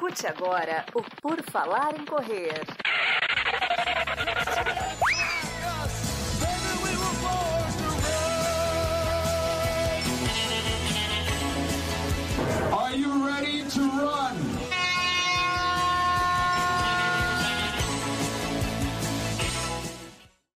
Escute agora o Por Falar em Correr. Are you ready to run?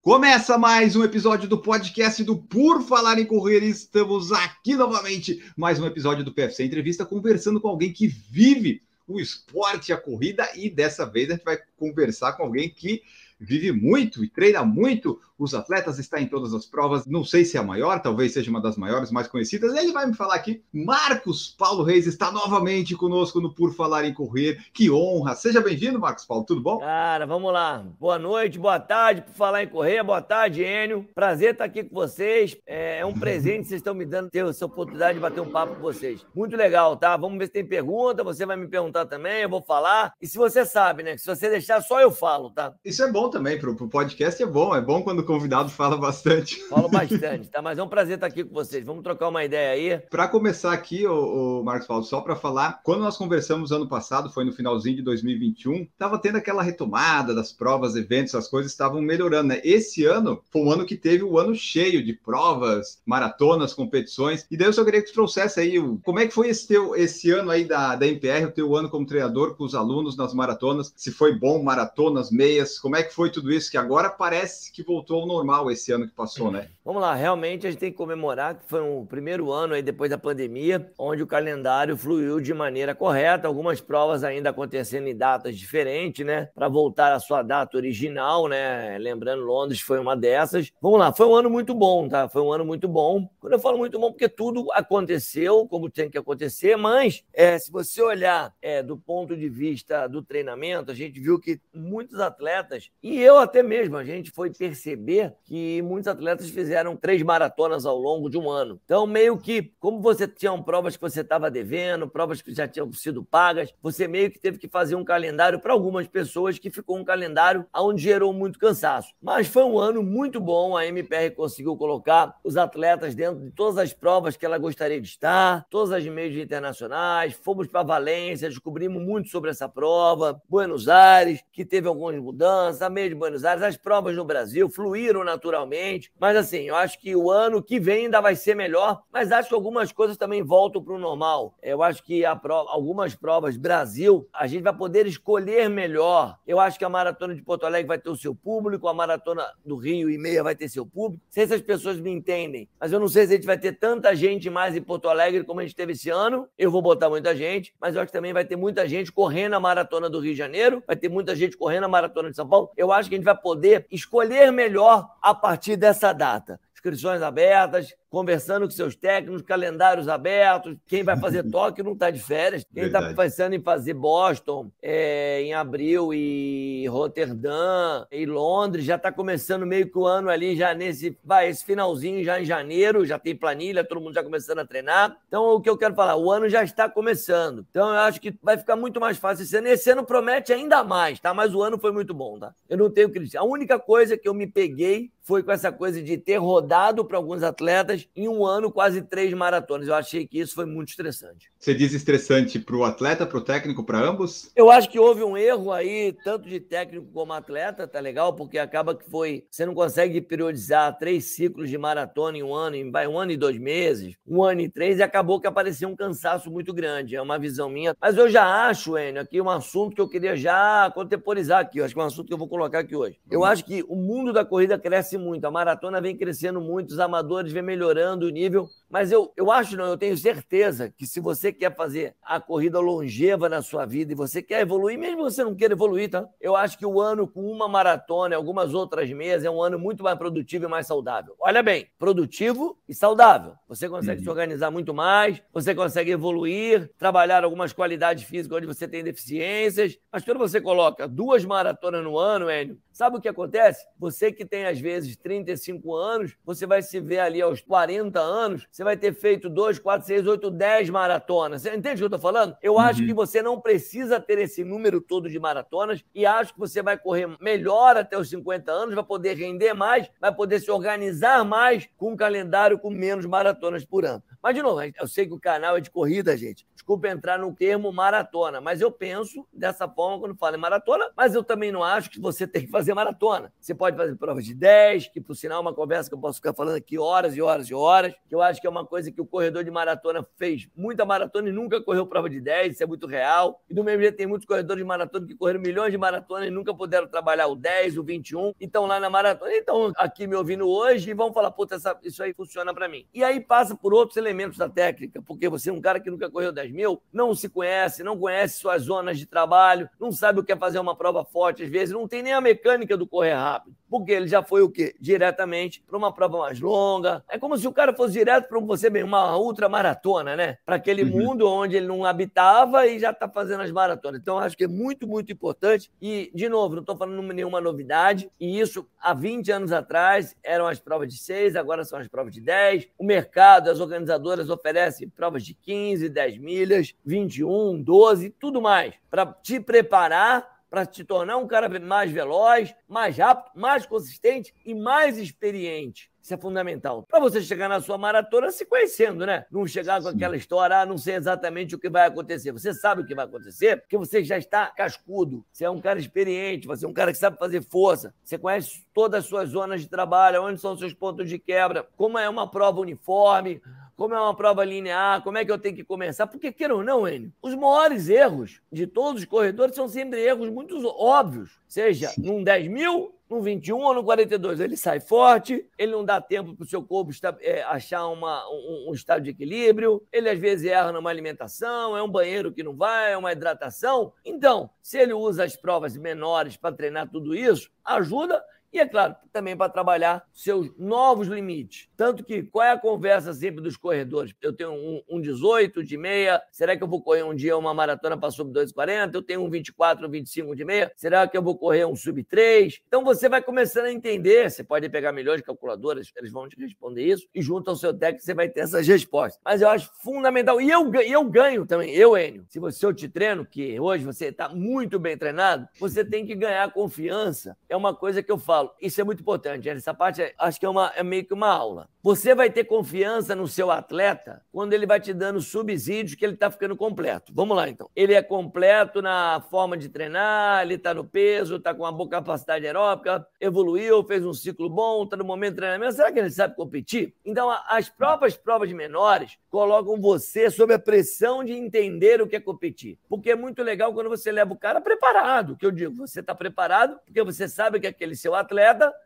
Começa mais um episódio do podcast do Por Falar em Correr. Estamos aqui novamente, mais um episódio do PFC Entrevista, conversando com alguém que vive o esporte a corrida. E dessa vez a gente vai conversar com alguém que vive muito e treina muito os atletas, está em todas as provas. Não sei se é a maior, talvez seja uma das maiores, mais conhecidas. Ele vai me falar aqui. Marcos Paulo Reis está novamente conosco no Por Falar em Correr. Que honra! Seja bem-vindo, Marcos Paulo. Tudo bom? Cara, vamos lá. Boa noite, boa tarde, por falar em correr. Boa tarde, Enio. Prazer estar aqui com vocês. É um presente que vocês estão me dando ter essa oportunidade de bater um papo com vocês. Muito legal, tá? Vamos ver se tem pergunta. Você vai me perguntar também, eu vou falar. E se você sabe, né? Que se você deixar, só eu falo, tá? Isso é bom também, pro, pro podcast é bom. É bom quando convidado fala bastante. Falo bastante, tá? Mas é um prazer estar aqui com vocês. Vamos trocar uma ideia aí. Para começar aqui, o, o Marcos Paulo, só para falar, quando nós conversamos ano passado, foi no finalzinho de 2021, estava tendo aquela retomada das provas, eventos, as coisas estavam melhorando, né? Esse ano foi um ano que teve o um ano cheio de provas, maratonas, competições. E daí eu só queria que tu trouxesse aí o, como é que foi esse teu esse ano aí da, da MPR, o teu ano como treinador com os alunos nas maratonas, se foi bom, maratonas, meias, como é que foi tudo isso que agora parece que voltou ao normal esse ano que passou, né? Vamos lá, realmente a gente tem que comemorar que foi um primeiro ano aí depois da pandemia, onde o calendário fluiu de maneira correta, algumas provas ainda acontecendo em datas diferentes, né? Para voltar à sua data original, né? Lembrando, Londres foi uma dessas. Vamos lá, foi um ano muito bom, tá? Foi um ano muito bom. Quando eu falo muito bom, porque tudo aconteceu como tem que acontecer, mas é, se você olhar é, do ponto de vista do treinamento, a gente viu que muitos atletas, e eu até mesmo, a gente foi perceber que muitos atletas fizeram três maratonas ao longo de um ano. Então, meio que, como você tinha provas que você estava devendo, provas que já tinham sido pagas, você meio que teve que fazer um calendário para algumas pessoas que ficou um calendário onde gerou muito cansaço. Mas foi um ano muito bom, a MPR conseguiu colocar os atletas dentro de todas as provas que ela gostaria de estar, todas as meios internacionais, fomos para Valência, descobrimos muito sobre essa prova, Buenos Aires, que teve algumas mudanças, a meio de Buenos Aires, as provas no Brasil fluíram naturalmente, mas assim, eu acho que o ano que vem ainda vai ser melhor, mas acho que algumas coisas também voltam para o normal. Eu acho que prova, algumas provas, Brasil, a gente vai poder escolher melhor. Eu acho que a maratona de Porto Alegre vai ter o seu público, a maratona do Rio e meia vai ter seu público. Não sei se as pessoas me entendem, mas eu não sei se a gente vai ter tanta gente mais em Porto Alegre como a gente teve esse ano. Eu vou botar muita gente, mas eu acho que também vai ter muita gente correndo a maratona do Rio de Janeiro, vai ter muita gente correndo a maratona de São Paulo. Eu acho que a gente vai poder escolher melhor a partir dessa data. Inscrições abertas, conversando com seus técnicos, calendários abertos. Quem vai fazer Tóquio não está de férias. Quem está pensando em fazer Boston é, em abril e Roterdã e Londres já está começando meio que o ano ali, já nesse. Vai, esse finalzinho já em janeiro, já tem planilha, todo mundo já começando a treinar. Então, o que eu quero falar, o ano já está começando. Então, eu acho que vai ficar muito mais fácil esse ano. Esse ano promete ainda mais, tá? Mas o ano foi muito bom, tá? Eu não tenho crítica. A única coisa que eu me peguei foi com essa coisa de ter rodado para alguns atletas em um ano quase três maratonas. Eu achei que isso foi muito estressante. Você diz estressante para o atleta, para o técnico, para ambos? Eu acho que houve um erro aí, tanto de técnico como atleta, tá legal? Porque acaba que foi. Você não consegue periodizar três ciclos de maratona em um ano, em um ano e dois meses, um ano e três, e acabou que apareceu um cansaço muito grande. É uma visão minha. Mas eu já acho, Enio, aqui um assunto que eu queria já contemporizar aqui. Eu acho que é um assunto que eu vou colocar aqui hoje. Eu acho que o mundo da corrida cresce muito, a maratona vem crescendo muito, os amadores vêm melhorando o nível. Mas eu, eu acho, não, eu tenho certeza que se você quer fazer a corrida longeva na sua vida e você quer evoluir, mesmo você não queira evoluir, tá? Eu acho que o ano com uma maratona e algumas outras meias é um ano muito mais produtivo e mais saudável. Olha bem, produtivo e saudável. Você consegue uhum. se organizar muito mais, você consegue evoluir, trabalhar algumas qualidades físicas onde você tem deficiências. Mas quando você coloca duas maratonas no ano, Enio, sabe o que acontece? Você que tem, às vezes, 35 anos, você vai se ver ali aos 40 anos, você vai ter feito 2, 4, 6, 8, 10 maratonas. Você entende o que eu estou falando? Eu uhum. acho que você não precisa ter esse número todo de maratonas e acho que você vai correr melhor até os 50 anos, vai poder render mais, vai poder se organizar mais com um calendário com menos maratonas por ano. Mas, de novo, eu sei que o canal é de corrida, gente. Desculpa entrar no termo maratona, mas eu penso dessa forma quando falo em maratona, mas eu também não acho que você tem que fazer maratona. Você pode fazer provas de 10, que por sinal é uma conversa que eu posso ficar falando aqui horas e horas e horas, que eu acho que é uma coisa que o corredor de maratona fez muita maratona e nunca correu prova de 10, isso é muito real. E do mesmo jeito tem muitos corredores de maratona que correram milhões de maratonas e nunca puderam trabalhar o 10, o 21, então lá na maratona, então aqui me ouvindo hoje e vão falar, puta, isso aí funciona para mim. E aí passa por outros elementos da técnica, porque você é um cara que nunca correu 10 mil, não se conhece, não conhece suas zonas de trabalho, não sabe o que é fazer uma prova forte, às vezes não tem nem a mecânica do correr rápido, porque ele já foi o quê? Diretamente para uma prova mais longa. É como se o cara fosse direto para você bem, uma ultramaratona, né? Para aquele uhum. mundo onde ele não habitava e já está fazendo as maratonas. Então, acho que é muito, muito importante. E, de novo, não estou falando nenhuma novidade, e isso há 20 anos atrás eram as provas de 6, agora são as provas de 10. O mercado, as organizadoras oferecem provas de 15, 10 milhas, 21, 12, tudo mais, para te preparar para te tornar um cara mais veloz, mais rápido, mais consistente e mais experiente. Isso é fundamental. Para você chegar na sua maratona se conhecendo, né? Não chegar com aquela história, ah, não sei exatamente o que vai acontecer. Você sabe o que vai acontecer porque você já está cascudo. Você é um cara experiente, você é um cara que sabe fazer força. Você conhece todas as suas zonas de trabalho, onde são os seus pontos de quebra, como é uma prova uniforme, como é uma prova linear, como é que eu tenho que começar. Porque, queira ou não, Enio, os maiores erros de todos os corredores são sempre erros muito óbvios. Seja num 10 mil, num 21 ou no 42. Ele sai forte, ele não dá tempo para o seu corpo é, achar uma, um, um, estado de equilíbrio, ele às vezes erra numa alimentação, é um banheiro que não vai, é uma hidratação. Então, se ele usa as provas menores para treinar tudo isso, ajuda e, é claro, também para trabalhar seus novos limites. Tanto que, qual é a conversa sempre dos corredores? Eu tenho um, um 18 de meia, será que eu vou correr um dia uma maratona para sub 2,40? Eu tenho um 24, um 25 de meia, será que eu vou correr um sub 3? Então você vai começando a entender, você pode pegar milhões de calculadoras, eles vão te responder isso, e junto ao seu técnico você vai ter essas respostas. Mas eu acho fundamental, e eu, eu ganho também, eu, Enio, se você eu te treino, que hoje você está muito bem treinado, você tem que ganhar confiança. É uma coisa que eu falo, falo, isso é muito importante. Essa parte é, acho que é, uma, é meio que uma aula. Você vai ter confiança no seu atleta quando ele vai te dando subsídios que ele está ficando completo. Vamos lá, então. Ele é completo na forma de treinar, ele está no peso, está com uma boa capacidade aeróbica, evoluiu, fez um ciclo bom, está no momento de treinamento. Será que ele sabe competir? Então, as próprias provas menores colocam você sob a pressão de entender o que é competir. Porque é muito legal quando você leva o cara preparado, que eu digo, você está preparado porque você sabe que aquele seu atleta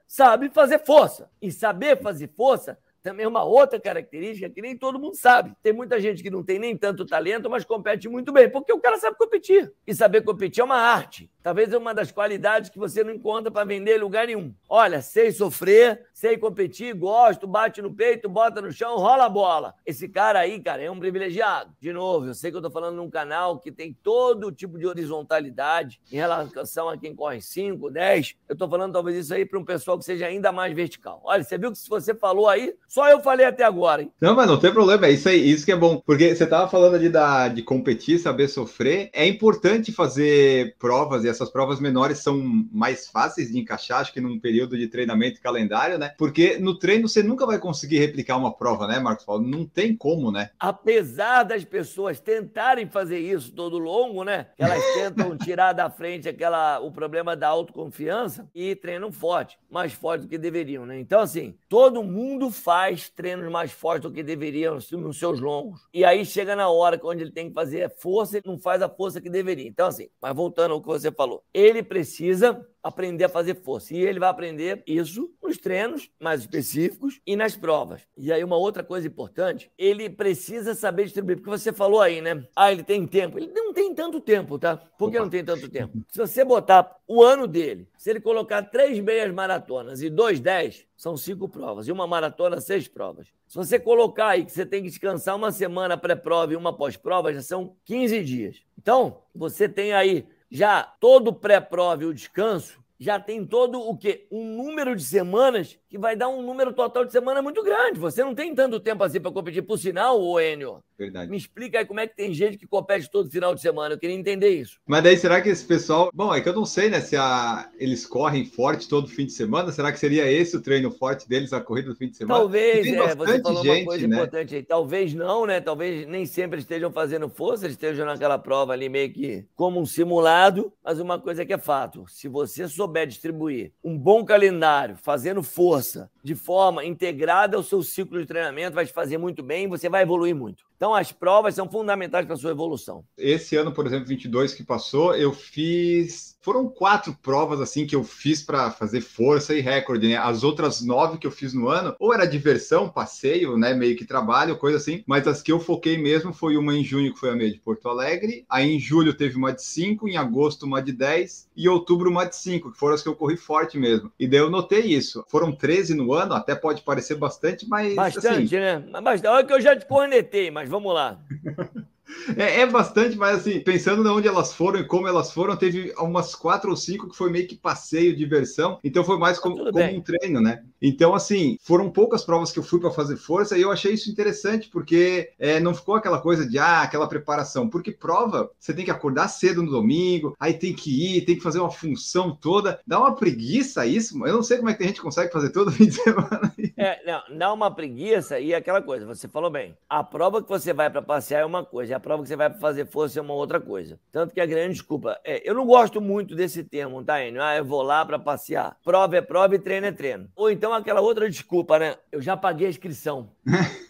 sabe fazer força. E saber fazer força também é uma outra característica que nem todo mundo sabe. Tem muita gente que não tem nem tanto talento, mas compete muito bem, porque o cara sabe competir. E saber competir é uma arte. Talvez é uma das qualidades que você não encontra para vender em lugar nenhum. Olha, sei sofrer, sei competir, gosto, bate no peito, bota no chão, rola a bola. Esse cara aí, cara, é um privilegiado. De novo, eu sei que eu estou falando num canal que tem todo tipo de horizontalidade em relação a quem corre 5, 10. Eu estou falando talvez isso aí para um pessoal que seja ainda mais vertical. Olha, você viu que se você falou aí, só eu falei até agora, hein? Não, mas não tem problema, é isso aí, isso que é bom. Porque você estava falando ali da, de competir, saber sofrer. É importante fazer provas e essas provas menores são mais fáceis de encaixar, acho que num período de treinamento e calendário, né? Porque no treino você nunca vai conseguir replicar uma prova, né, Marcos Paulo? Não tem como, né? Apesar das pessoas tentarem fazer isso todo longo, né? Elas tentam tirar da frente aquela o problema da autoconfiança e treinam forte, mais forte do que deveriam, né? Então, assim, todo mundo faz treinos mais fortes do que deveriam nos seus longos. E aí chega na hora onde ele tem que fazer força, ele não faz a força que deveria. Então, assim, mas voltando ao que você falou, ele precisa aprender a fazer força. E ele vai aprender isso nos treinos mais específicos e nas provas. E aí, uma outra coisa importante, ele precisa saber distribuir. Porque você falou aí, né? Ah, ele tem tempo. Ele não tem tanto tempo, tá? Por que não tem tanto tempo? Se você botar o ano dele, se ele colocar três meias maratonas e dois dez, são cinco provas. E uma maratona, seis provas. Se você colocar aí que você tem que descansar uma semana pré-prova e uma pós-prova, já são 15 dias. Então, você tem aí já todo pré-prova e o descanso já tem todo o quê? Um número de semanas que vai dar um número total de semana muito grande. Você não tem tanto tempo assim para competir. Por sinal, ô Enio, Verdade. me explica aí como é que tem gente que compete todo final de semana. Eu queria entender isso. Mas daí será que esse pessoal. Bom, é que eu não sei, né? Se a... eles correm forte todo fim de semana. Será que seria esse o treino forte deles, a corrida do fim de semana? Talvez, é, você falou gente, uma coisa né? importante aí. Talvez não, né? Talvez nem sempre estejam fazendo força, estejam naquela prova ali meio que como um simulado. Mas uma coisa que é fato: se você souber distribuir um bom calendário, fazendo força de forma integrada ao seu ciclo de treinamento, vai te fazer muito bem você vai evoluir muito. Então, as provas são fundamentais para a sua evolução. Esse ano, por exemplo, 22 que passou, eu fiz. Foram quatro provas assim que eu fiz para fazer força e recorde, né? As outras nove que eu fiz no ano, ou era diversão, passeio, né? Meio que trabalho, coisa assim. Mas as que eu foquei mesmo foi uma em junho, que foi a meia de Porto Alegre. Aí em julho teve uma de 5, em agosto uma de 10 e outubro uma de 5, que foram as que eu corri forte mesmo. E daí eu notei isso. Foram 13 no ano, até pode parecer bastante, mas. Bastante, assim... né? Mas bastante. Olha que eu já te cornetei, mas vamos lá. É, é, bastante, mas assim, pensando de onde elas foram e como elas foram, teve umas quatro ou cinco que foi meio que passeio, diversão, então foi mais como, como um treino, né? Então, assim, foram poucas provas que eu fui para fazer força e eu achei isso interessante, porque é, não ficou aquela coisa de, ah, aquela preparação, porque prova, você tem que acordar cedo no domingo, aí tem que ir, tem que fazer uma função toda, dá uma preguiça isso, eu não sei como é que a gente consegue fazer todo fim de semana. É, não, dá uma preguiça e aquela coisa, você falou bem, a prova que você vai para passear é uma coisa, a prova que você vai fazer força é uma outra coisa. Tanto que a grande desculpa é, eu não gosto muito desse termo, tá, Enio? Ah, eu vou lá para passear. Prova é prova e treino é treino. Ou então aquela outra desculpa, né? Eu já paguei a inscrição.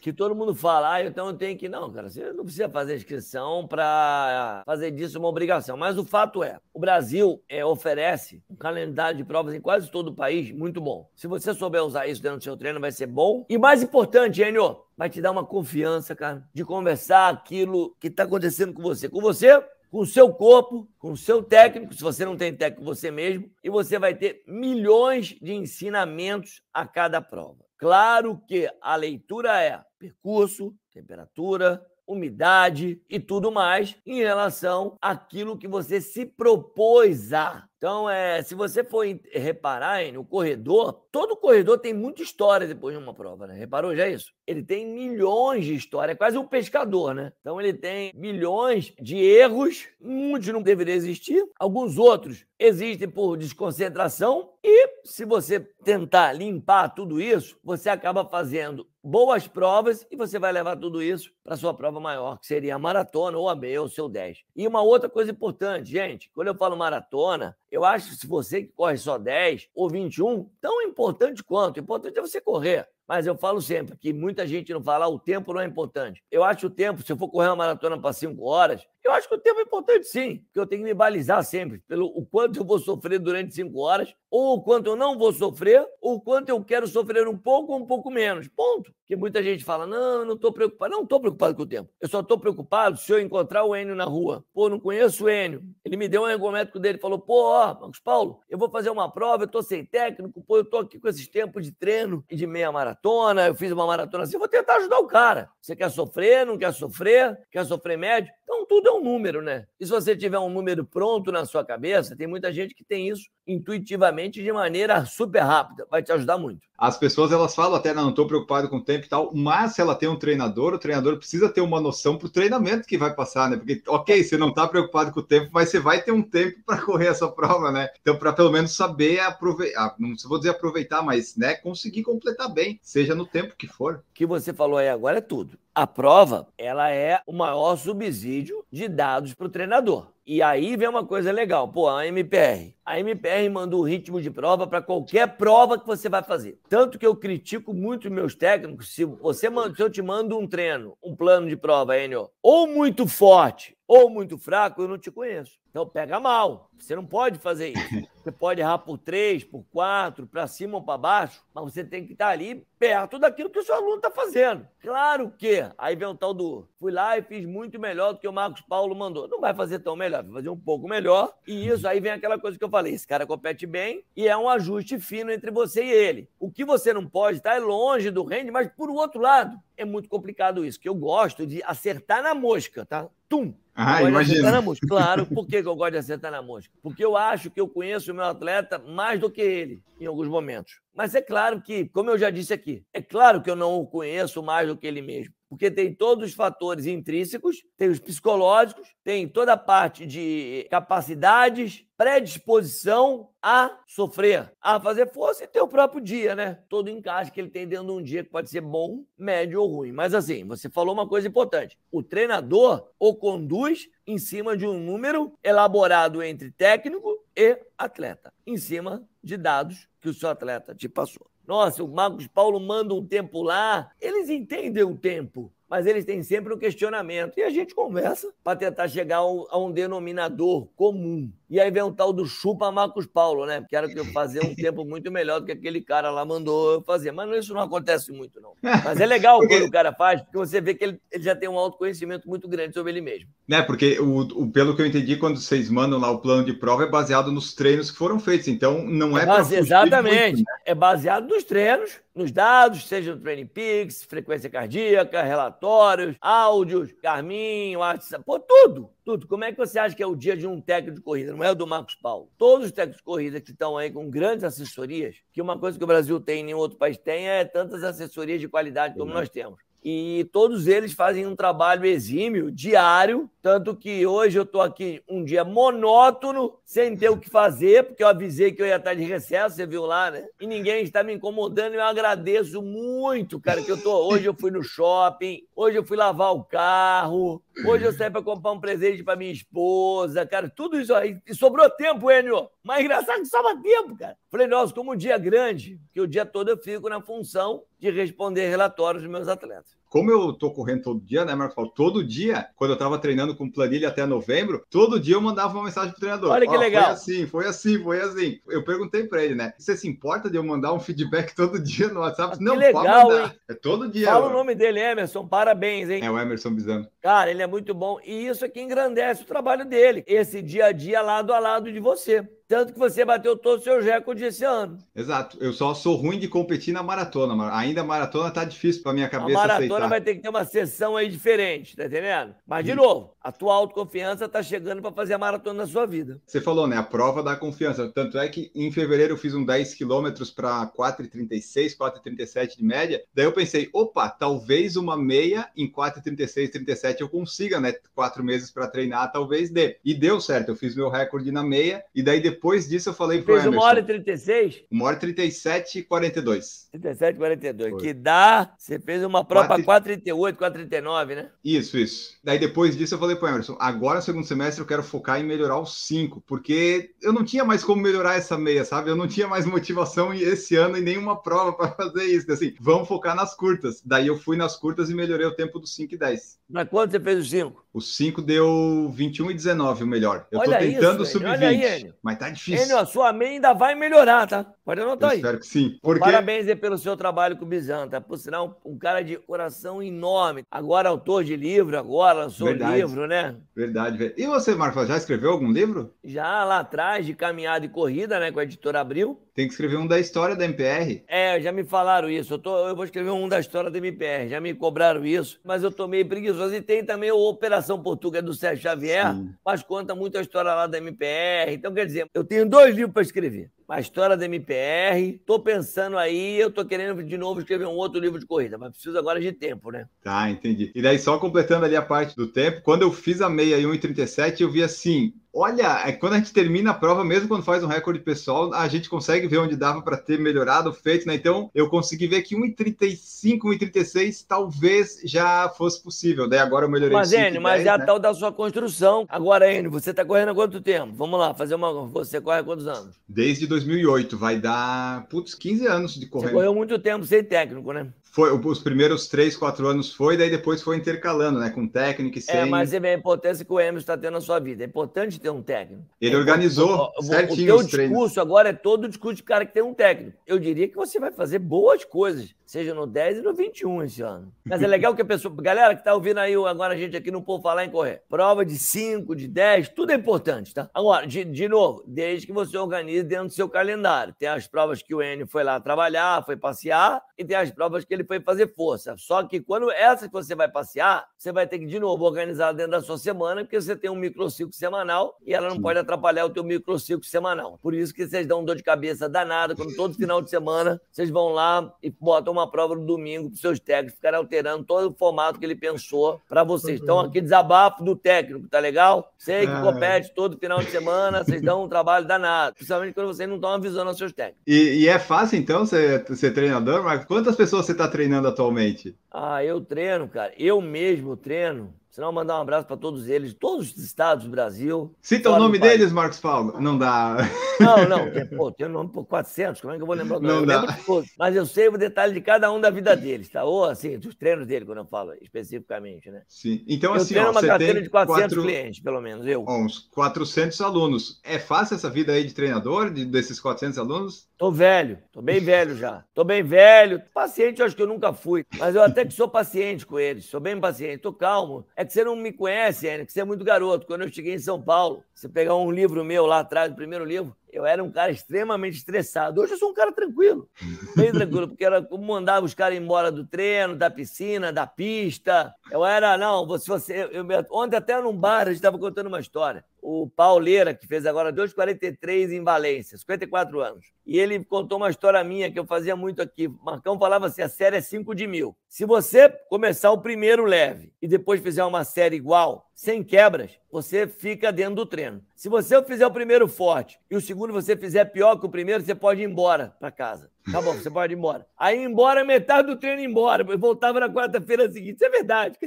Que todo mundo fala, ah, então eu tenho que. Não, cara, você não precisa fazer inscrição para fazer disso uma obrigação. Mas o fato é, o Brasil é, oferece um calendário de provas em quase todo o país muito bom. Se você souber usar isso dentro do seu treino, vai ser bom. E mais importante, Enio, vai te dar uma confiança, cara, de conversar aquilo que está acontecendo com você. Com você, com o seu corpo, com o seu técnico, se você não tem técnico, você mesmo, e você vai ter milhões de ensinamentos a cada prova. Claro que a leitura é percurso, temperatura, umidade e tudo mais em relação àquilo que você se propôs a. Então, é, se você for reparar hein, no corredor, todo corredor tem muita história depois de uma prova, né? Reparou já isso? Ele tem milhões de história, é quase um pescador, né? Então, ele tem milhões de erros, muitos não deveriam existir, alguns outros existem por desconcentração, e se você tentar limpar tudo isso, você acaba fazendo boas provas e você vai levar tudo isso para sua prova maior, que seria a maratona ou a meia ou seu 10. E uma outra coisa importante, gente, quando eu falo maratona, eu acho que se você que corre só 10 ou 21, tão importante quanto, o importante é você correr. Mas eu falo sempre que muita gente não fala, ah, o tempo não é importante. Eu acho o tempo, se eu for correr uma maratona para 5 horas, eu acho que o tempo é importante sim, porque eu tenho que me balizar sempre pelo o quanto eu vou sofrer durante 5 horas, ou o quanto eu não vou sofrer, ou o quanto eu quero sofrer um pouco ou um pouco menos. Ponto. Porque muita gente fala, não, eu não estou preocupado. Não estou preocupado com o tempo. Eu só estou preocupado se eu encontrar o Enio na rua. Pô, não conheço o Enio. Ele me deu um ergométrico dele, falou, pô, ó, Marcos Paulo, eu vou fazer uma prova, eu estou sem técnico, pô, eu estou aqui com esses tempos de treino e de meia maratona, eu fiz uma maratona assim, eu vou tentar ajudar o cara. Você quer sofrer, não quer sofrer, quer sofrer médio? Então tudo é um número, né? E se você tiver um número pronto na sua cabeça, tem muita gente que tem isso intuitivamente de maneira super rápida. Vai te ajudar muito. As pessoas elas falam até, não, estou preocupado com o tempo e tal, mas se ela tem um treinador, o treinador precisa ter uma noção para o treinamento que vai passar, né? Porque, ok, você não está preocupado com o tempo, mas você vai ter um tempo para correr essa prova, né? Então, para pelo menos saber aproveitar, não vou dizer aproveitar, mas né, conseguir completar bem, seja no tempo que for. Que você falou aí agora é tudo. A prova, ela é o maior subsídio de dados para o treinador. E aí vem uma coisa legal, pô, a MPR. A MPR manda o ritmo de prova para qualquer prova que você vai fazer. Tanto que eu critico muito meus técnicos, se você se eu te mando um treino, um plano de prova, Enio, ou muito forte ou muito fraco, eu não te conheço. Então pega mal. Você não pode fazer isso. Você pode errar por três, por quatro, para cima ou para baixo, mas você tem que estar ali perto daquilo que o seu aluno está fazendo. Claro que aí vem o tal do fui lá e fiz muito melhor do que o Marcos Paulo mandou. Não vai fazer tão melhor, vai fazer um pouco melhor. E isso aí vem aquela coisa que eu falei: esse cara compete bem e é um ajuste fino entre você e ele. O que você não pode estar tá é longe do range, mas por outro lado, é muito complicado isso, que eu gosto de acertar na mosca, tá? Tum! Ah, imagina. Claro, por que eu gosto de acertar na mosca? Porque eu acho que eu conheço meu atleta mais do que ele, em alguns momentos. Mas é claro que, como eu já disse aqui, é claro que eu não o conheço mais do que ele mesmo porque tem todos os fatores intrínsecos, tem os psicológicos, tem toda a parte de capacidades, predisposição a sofrer, a fazer força e ter o próprio dia, né? Todo encaixe que ele tem dentro de um dia que pode ser bom, médio ou ruim. Mas assim, você falou uma coisa importante: o treinador o conduz em cima de um número elaborado entre técnico e atleta, em cima de dados que o seu atleta te passou. Nossa, o Marcos Paulo manda um tempo lá. Eles entendem o tempo mas eles têm sempre um questionamento. E a gente conversa para tentar chegar a um denominador comum. E aí vem o tal do chupa Marcos Paulo, né? Quero que eu fazer um tempo muito melhor do que aquele cara lá mandou eu fazer. Mas isso não acontece muito, não. Mas é legal porque... quando o cara faz, porque você vê que ele, ele, já tem um autoconhecimento muito grande sobre ele mesmo. Né, porque o, o, pelo que eu entendi, quando vocês mandam lá o plano de prova, é baseado nos treinos que foram feitos. Então, não é, é base, Exatamente. Muito, né? É baseado nos treinos, nos dados, seja no Training Peaks, frequência cardíaca, relatórios, áudios, Garmin, WhatsApp, pô, tudo. Tudo. Como é que você acha que é o dia de um técnico de corrida? Não é o do Marcos Paulo. Todos os técnicos de corrida que estão aí com grandes assessorias, que uma coisa que o Brasil tem e nenhum outro país tem é tantas assessorias de qualidade como nós temos e todos eles fazem um trabalho exímio, diário, tanto que hoje eu estou aqui um dia monótono, sem ter o que fazer, porque eu avisei que eu ia estar de recesso, você viu lá, né? E ninguém está me incomodando, e eu agradeço muito, cara, que eu tô. Hoje eu fui no shopping, hoje eu fui lavar o carro, hoje eu saí para comprar um presente para minha esposa, cara, tudo isso aí. E sobrou tempo, Enio. Mas engraçado que sobra tempo, cara. Falei, nossa, como um dia é grande, que o dia todo eu fico na função de responder relatórios dos meus atletas como eu tô correndo todo dia, né, Marcos? Todo dia, quando eu tava treinando com planilha até novembro, todo dia eu mandava uma mensagem pro treinador. Olha que oh, legal. Foi assim, foi assim, foi assim. Eu perguntei para ele, né? Você se importa de eu mandar um feedback todo dia no WhatsApp? Ah, Não, legal, pode mandar. É todo dia. Fala ó. o nome dele, Emerson. Parabéns, hein? É o Emerson Bizano. Cara, ele é muito bom. E isso aqui engrandece o trabalho dele. Esse dia a dia lado a lado de você. Tanto que você bateu todos os seus recordes esse ano. Exato. Eu só sou ruim de competir na maratona. Ainda a maratona tá difícil para minha cabeça. A maratona aceitar. vai ter que ter uma sessão aí diferente, tá entendendo? Mas, de novo, a tua autoconfiança tá chegando para fazer a maratona na sua vida. Você falou, né? A prova da confiança. Tanto é que em fevereiro eu fiz um 10 quilômetros para 4,36, 4,37 de média. Daí eu pensei, opa, talvez uma meia em 4,36, 37 eu consiga, né? Quatro meses para treinar, talvez dê. E deu certo. Eu fiz meu recorde na meia e daí depois depois disso eu falei pro Fez Emerson. uma hora e 36? Uma hora e 37 e 42. 37 e 42. Foi. Que dá. Você fez uma prova 4... 438, 439, né? Isso, isso. Daí depois disso eu falei pro Emerson: agora no segundo semestre eu quero focar em melhorar os 5, porque eu não tinha mais como melhorar essa meia, sabe? Eu não tinha mais motivação esse ano em nenhuma prova para fazer isso. Assim, vamos focar nas curtas. Daí eu fui nas curtas e melhorei o tempo dos 5 e 10. Mas quanto você fez os 5? Os 5 deu 21 e 19 o melhor. Eu Olha tô tentando subir 20, mas tá difícil. Enio, a sua meia ainda vai melhorar, tá? Pode anotar aí. Espero que sim. Porque... Parabéns pelo seu trabalho com o Bizan, tá? Por sinal, um, cara de coração enorme. Agora autor de livro, agora lançou Verdade. livro, né? Verdade. E você, Marcos, já escreveu algum livro? Já lá atrás, de caminhada e corrida, né? Com a editora Abril. Tem que escrever um da história da MPR. É, já me falaram isso. Eu, tô, eu vou escrever um da história da MPR. Já me cobraram isso, mas eu tô meio preguiçoso. E tem também o Operação Portuga do Sérgio Xavier, Sim. mas conta muito a história lá da MPR. Então, quer dizer, eu tenho dois livros para escrever a história da MPR. Tô pensando aí, eu tô querendo de novo escrever um outro livro de corrida, mas preciso agora de tempo, né? Tá, entendi. E daí, só completando ali a parte do tempo, quando eu fiz a meia e 1,37, eu vi assim: Olha, é quando a gente termina a prova, mesmo quando faz um recorde pessoal, a gente consegue ver onde dava para ter melhorado, feito, né? Então, eu consegui ver que 1,35, 1,36 talvez já fosse possível. Daí agora eu melhorei Mas, Enio, mas é a né? tal da sua construção. Agora, Enio, você está correndo há quanto tempo? Vamos lá, fazer uma. Você corre há quantos anos? Desde 2008, vai dar, putz, 15 anos de correndo. Você correu muito tempo sem técnico, né? Foi, os primeiros três, quatro anos foi, daí depois foi intercalando, né? Com técnico e é, sem. É, mas vê a importância que o Emerson está tendo na sua vida. É importante ter um técnico. Ele é organizou o, certinho o teu discurso agora é todo o discurso de cara que tem um técnico. Eu diria que você vai fazer boas coisas, seja no 10 e no 21 esse ano. Mas é legal que a pessoa. Galera que está ouvindo aí agora a gente aqui não pode falar em correr. Prova de 5, de 10, tudo é importante, tá? Agora, de, de novo, desde que você organize dentro do seu calendário. Tem as provas que o Enio foi lá trabalhar, foi passear, e tem as provas que ele foi fazer força. Só que quando essa que você vai passear, você vai ter que de novo organizar dentro da sua semana, porque você tem um microciclo semanal e ela não Sim. pode atrapalhar o teu microciclo semanal. Por isso que vocês dão dor de cabeça danada quando todo final de semana vocês vão lá e botam uma prova no domingo para seus técnicos ficarem alterando todo o formato que ele pensou para vocês. Então, aqui desabafo do técnico, tá legal? Sei que é. compete todo final de semana, vocês dão um trabalho danado, principalmente quando vocês não estão avisando aos seus técnicos. E, e é fácil, então, ser, ser treinador, mas quantas pessoas você está treinando atualmente? Ah, eu treino, cara. Eu mesmo treino Senão, mandar um abraço para todos eles, todos os estados do Brasil. Cita o nome deles, Marcos Paulo. Não dá. Não, não. Tem, pô, tem nome por 400, como é que eu vou lembrar o nome? Não eu dá. mas eu sei o detalhe de cada um da vida deles, tá? Ou assim, dos treinos dele, quando eu falo especificamente, né? Sim. Então, eu assim, treino ó, uma carteira de 400 quatro... clientes, pelo menos, eu. uns 400 alunos. É fácil essa vida aí de treinador, de, desses 400 alunos? Tô velho, tô bem velho já. Tô bem velho. Paciente, eu acho que eu nunca fui. Mas eu até que sou paciente com eles, sou bem paciente, tô calmo. É que você não me conhece ainda, que você é muito garoto. Quando eu cheguei em São Paulo, você pegar um livro meu lá atrás, o primeiro livro, eu era um cara extremamente estressado. Hoje eu sou um cara tranquilo, bem tranquilo, porque era como mandava os caras embora do treino, da piscina, da pista. Eu era, não, você, você eu, eu, ontem até num bar a gente estava contando uma história. O Pauleira, que fez agora 2,43 em Valência, 54 anos. E ele contou uma história minha que eu fazia muito aqui. Marcão falava assim: a série é 5 de mil. Se você começar o primeiro leve e depois fizer uma série igual, sem quebras, você fica dentro do treino. Se você fizer o primeiro forte e o segundo você fizer pior que o primeiro, você pode ir embora para casa. Tá bom, você pode ir embora. Aí embora, metade do treino embora. Eu voltava na quarta-feira seguinte. Isso é verdade.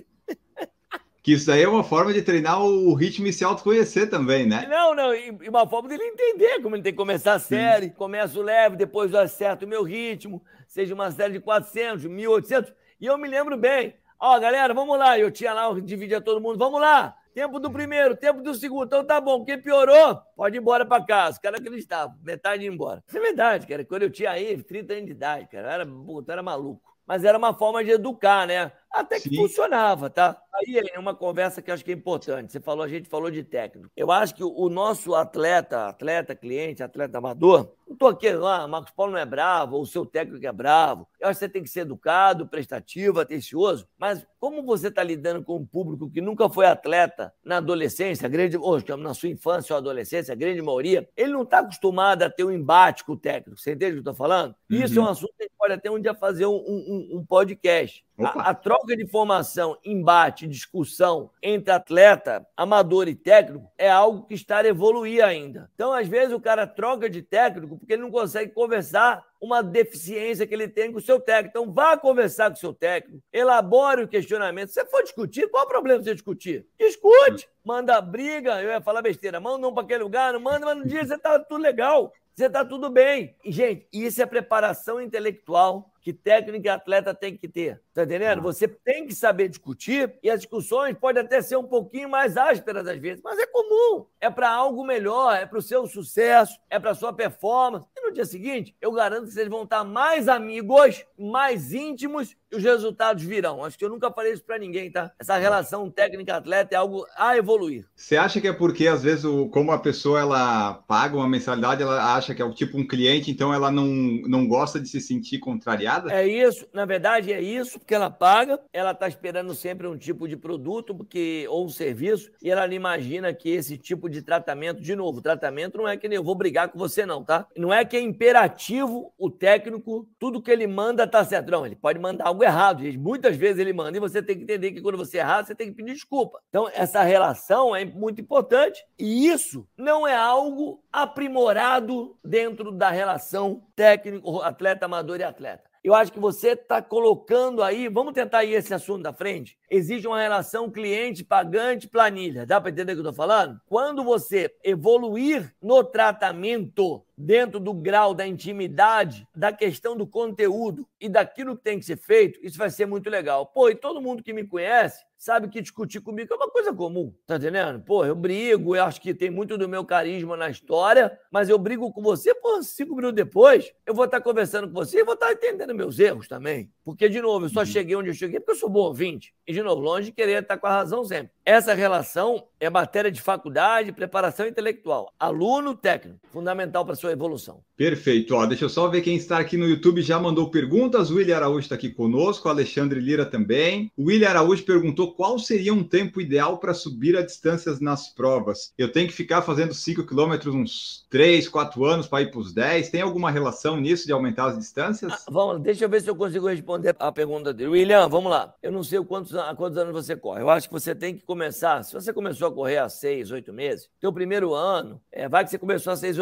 Que isso aí é uma forma de treinar o ritmo e se autoconhecer também, né? Não, não, e uma forma dele entender como ele tem que começar a série. Sim. Começo leve, depois eu acerto o meu ritmo, seja uma série de 400, 1800. E eu me lembro bem. Ó, galera, vamos lá. Eu tinha lá, eu dividia todo mundo. Vamos lá. Tempo do primeiro, tempo do segundo. Então tá bom. Quem piorou, pode ir embora para casa. Os caras acreditavam. Metade ia embora. Isso é verdade, cara. Quando eu tinha aí 30 anos de idade, cara, eu era, puta, era maluco. Mas era uma forma de educar, né? Até que Sim. funcionava, tá? Aí é uma conversa que eu acho que é importante. Você falou, a gente falou de técnico. Eu acho que o nosso atleta, atleta, cliente, atleta amador, não tô aqui, ah, Marcos Paulo não é bravo, ou o seu técnico é bravo. Eu acho que você tem que ser educado, prestativo, atencioso. Mas como você está lidando com um público que nunca foi atleta na adolescência, grande, ou na sua infância ou adolescência, a grande maioria, ele não está acostumado a ter um embate com o técnico. Você entende o que eu estou falando? Uhum. Isso é um assunto que a gente pode até um dia fazer um, um, um podcast. A, a, troca de informação, embate, discussão entre atleta, amador e técnico é algo que está a evoluir ainda. Então, às vezes, o cara troca de técnico porque ele não consegue conversar uma deficiência que ele tem com o seu técnico. Então, vá conversar com o seu técnico, elabore o questionamento. Se você for discutir, qual é o problema de você discutir? Discute, manda briga, eu ia falar besteira, manda um para aquele lugar, não manda, mas no dia você tá tudo legal, você tá tudo bem. E, gente, isso é preparação intelectual que técnico e atleta tem que ter. Tá entendendo? Ah. Você tem que saber discutir e as discussões podem até ser um pouquinho mais ásperas às vezes, mas é comum. É para algo melhor, é para o seu sucesso, é para sua performance. E no dia seguinte, eu garanto que vocês vão estar mais amigos, mais íntimos e os resultados virão. Acho que eu nunca falei isso para ninguém, tá? Essa relação técnica-atleta é algo a evoluir. Você acha que é porque, às vezes, o, como a pessoa ela paga uma mensalidade, ela acha que é o tipo um cliente, então ela não, não gosta de se sentir contrariada? É isso, na verdade é isso, porque ela paga, ela está esperando sempre um tipo de produto porque ou um serviço, e ela imagina que esse tipo de tratamento, de novo, tratamento não é que nem eu vou brigar com você não, tá? Não é que é imperativo o técnico, tudo que ele manda tá certo. Não, ele pode mandar algo errado, gente. Muitas vezes ele manda e você tem que entender que quando você errar, você tem que pedir desculpa. Então, essa relação é muito importante e isso não é algo aprimorado dentro da relação técnico, atleta amador e atleta. Eu acho que você está colocando aí, vamos tentar ir esse assunto da frente. Existe uma relação cliente-pagante-planilha. Dá para entender o que eu estou falando? Quando você evoluir no tratamento dentro do grau da intimidade, da questão do conteúdo e daquilo que tem que ser feito, isso vai ser muito legal. Pô, e todo mundo que me conhece sabe que discutir comigo é uma coisa comum, tá entendendo? Pô, eu brigo, eu acho que tem muito do meu carisma na história, mas eu brigo com você, pô, cinco minutos depois, eu vou estar conversando com você e vou estar entendendo meus erros também. Porque, de novo, eu só uhum. cheguei onde eu cheguei porque eu sou bom ouvinte. E, de novo, longe de querer estar com a razão sempre. Essa relação é matéria de faculdade, preparação intelectual. Aluno técnico, fundamental para sua evolução. Perfeito. Ó, deixa eu só ver quem está aqui no YouTube já mandou perguntas. O William Araújo está aqui conosco, Alexandre Lira também. O William Araújo perguntou qual seria um tempo ideal para subir a distâncias nas provas. Eu tenho que ficar fazendo 5 quilômetros uns 3, 4 anos para ir para os 10. Tem alguma relação nisso de aumentar as distâncias? Ah, vamos, deixa eu ver se eu consigo responder a pergunta dele. William, vamos lá. Eu não sei quantos, há quantos anos você corre. Eu acho que você tem que começar. Se você começou a correr há 6, 8 meses, teu primeiro ano, é, vai que você começou há 6,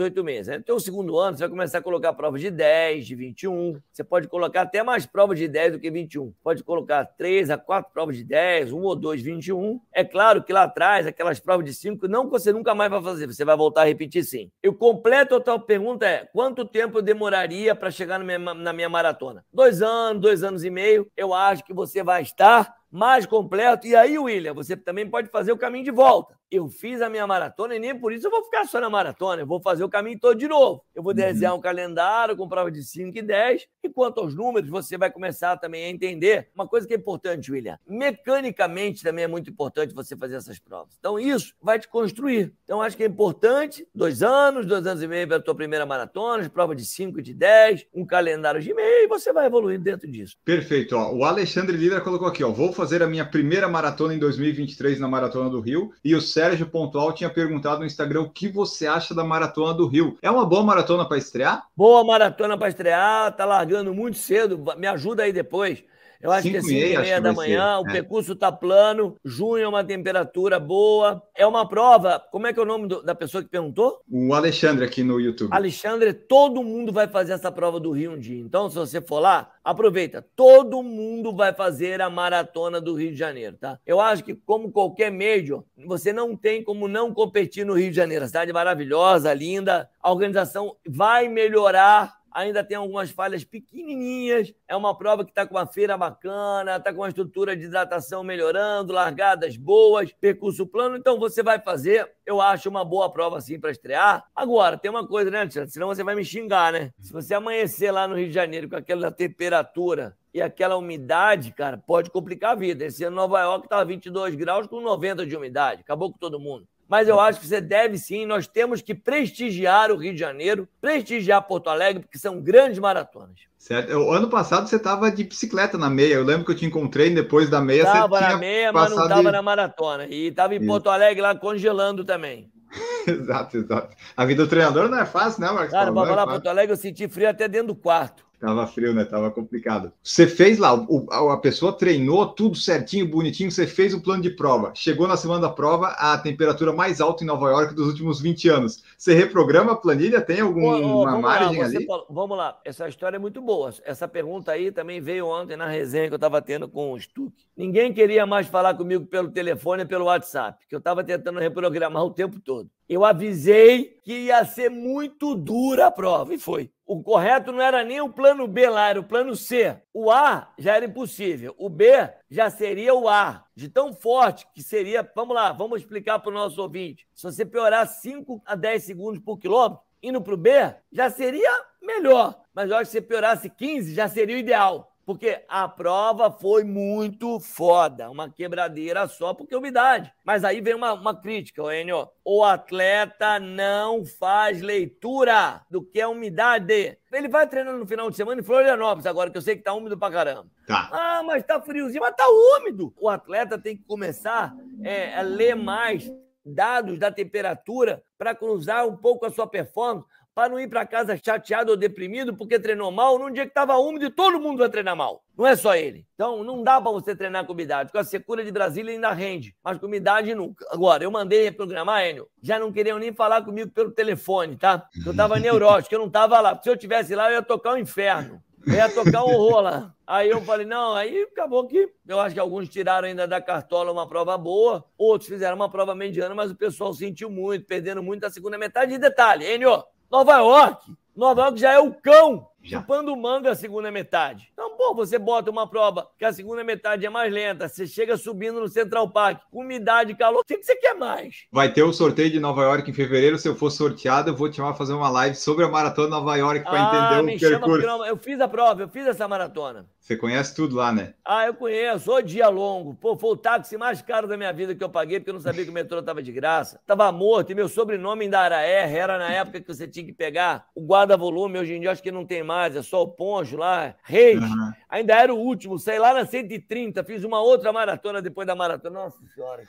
8, meses. Né? Teu segundo ano, você vai começar a colocar provas de 10, de 21. Você pode colocar até mais provas de 10 do que 21. Pode colocar 3 a 4 provas de 10, 1 ou 2, 21. É claro que lá atrás, aquelas provas de 5, não que você nunca mais vai fazer, você vai voltar a repetir sim. Eu completo a tua pergunta é: quanto tempo eu demoraria para chegar na minha, na minha maratona? Dois anos, dois anos e meio. Eu acho que você vai estar mais completo. E aí, William, você também pode fazer o caminho de volta eu fiz a minha maratona e nem por isso eu vou ficar só na maratona, eu vou fazer o caminho todo de novo. Eu vou uhum. desenhar um calendário com prova de 5 e 10, e quanto aos números, você vai começar também a entender uma coisa que é importante, William. Mecanicamente também é muito importante você fazer essas provas. Então, isso vai te construir. Então, acho que é importante, dois anos, dois anos e meio para a tua primeira maratona, prova de 5 e de 10, um calendário de meio, e você vai evoluindo dentro disso. Perfeito. Ó, o Alexandre Lira colocou aqui, ó, vou fazer a minha primeira maratona em 2023 na Maratona do Rio, e o Sérgio Pontual tinha perguntado no Instagram o que você acha da Maratona do Rio. É uma boa maratona para estrear? Boa maratona para estrear, tá largando muito cedo. Me ajuda aí depois. Eu acho que é 5 e meia da manhã, ser. o é. percurso está plano, junho é uma temperatura boa. É uma prova. Como é que é o nome do, da pessoa que perguntou? O Alexandre aqui no YouTube. Alexandre, todo mundo vai fazer essa prova do Rio um dia. Então, se você for lá, aproveita. Todo mundo vai fazer a maratona do Rio de Janeiro, tá? Eu acho que, como qualquer médio, você não tem como não competir no Rio de Janeiro. A cidade maravilhosa, linda. A organização vai melhorar ainda tem algumas falhas pequenininhas. É uma prova que está com uma feira bacana, está com uma estrutura de hidratação melhorando, largadas boas, percurso plano. Então você vai fazer, eu acho, uma boa prova assim para estrear. Agora, tem uma coisa, né, Alexandre? Senão você vai me xingar, né? Se você amanhecer lá no Rio de Janeiro com aquela temperatura e aquela umidade, cara, pode complicar a vida. Esse ano Nova York estava 22 graus com 90 de umidade. Acabou com todo mundo mas eu acho que você deve sim. Nós temos que prestigiar o Rio de Janeiro, prestigiar Porto Alegre, porque são grandes maratonas. Certo. O ano passado você estava de bicicleta na meia. Eu lembro que eu te encontrei depois da meia. Estava na meia, mas não estava na maratona. E estava em Porto Alegre lá congelando também. exato, exato. A vida do treinador não é fácil, né, Marcos? Cara, vamos é lá, Porto Alegre, eu senti frio até dentro do quarto. Tava frio, né? Tava complicado. Você fez lá, o, a pessoa treinou tudo certinho, bonitinho, você fez o plano de prova. Chegou na semana da prova a temperatura mais alta em Nova York dos últimos 20 anos. Você reprograma a planilha? Tem alguma margem lá, ali? Falou, vamos lá, essa história é muito boa. Essa pergunta aí também veio ontem na resenha que eu estava tendo com o Stuck. Ninguém queria mais falar comigo pelo telefone e pelo WhatsApp, que eu estava tentando reprogramar o tempo todo. Eu avisei que ia ser muito dura a prova, e foi. O correto não era nem o plano B lá, era o plano C. O A já era impossível. O B já seria o A, de tão forte que seria. Vamos lá, vamos explicar para o nosso ouvinte. Se você piorar 5 a 10 segundos por quilômetro, indo para o B, já seria melhor. Mas eu acho que se piorasse 15, já seria o ideal porque a prova foi muito foda, uma quebradeira só porque é umidade. Mas aí vem uma, uma crítica, Enio. O atleta não faz leitura do que é umidade. Ele vai treinando no final de semana em Florianópolis, agora que eu sei que tá úmido pra caramba. Tá. Ah, mas tá friozinho, mas tá úmido. O atleta tem que começar é, a ler mais dados da temperatura para cruzar um pouco a sua performance para não ir para casa chateado ou deprimido porque treinou mal num dia que estava úmido e todo mundo vai treinar mal. Não é só ele. Então, não dá para você treinar com umidade. Com a secura de Brasília ainda rende, mas com umidade nunca. Agora, eu mandei reprogramar, Enio. Já não queriam nem falar comigo pelo telefone, tá? Eu estava neurótico, eu não estava lá. Se eu tivesse lá, eu ia tocar o um inferno. Eu ia tocar um horror lá. Aí eu falei, não, aí acabou que eu acho que alguns tiraram ainda da cartola uma prova boa, outros fizeram uma prova mediana, mas o pessoal sentiu muito, perdendo muito a segunda metade. E detalhe, Enio, Nova York. Nova York já é o cão Já. Chupando manga a segunda metade. Então, pô, você bota uma prova que a segunda metade é mais lenta, você chega subindo no Central Park, umidade, calor, o que você quer mais? Vai ter o sorteio de Nova York em fevereiro. Se eu for sorteado, eu vou te chamar fazer uma live sobre a maratona Nova York para ah, entender o percurso. Chama, eu fiz a prova, eu fiz essa maratona. Você conhece tudo lá, né? Ah, eu conheço. O dia longo. Pô, foi o táxi mais caro da minha vida que eu paguei, porque eu não sabia que o metrô tava de graça. Tava morto, e meu sobrenome ainda era R, era na época que você tinha que pegar o guarda-volume. Hoje em dia acho que não tem mais, é só o poncho lá. Reis. Uhum. Ainda era o último. Saí lá na 130, fiz uma outra maratona depois da maratona. Nossa Senhora.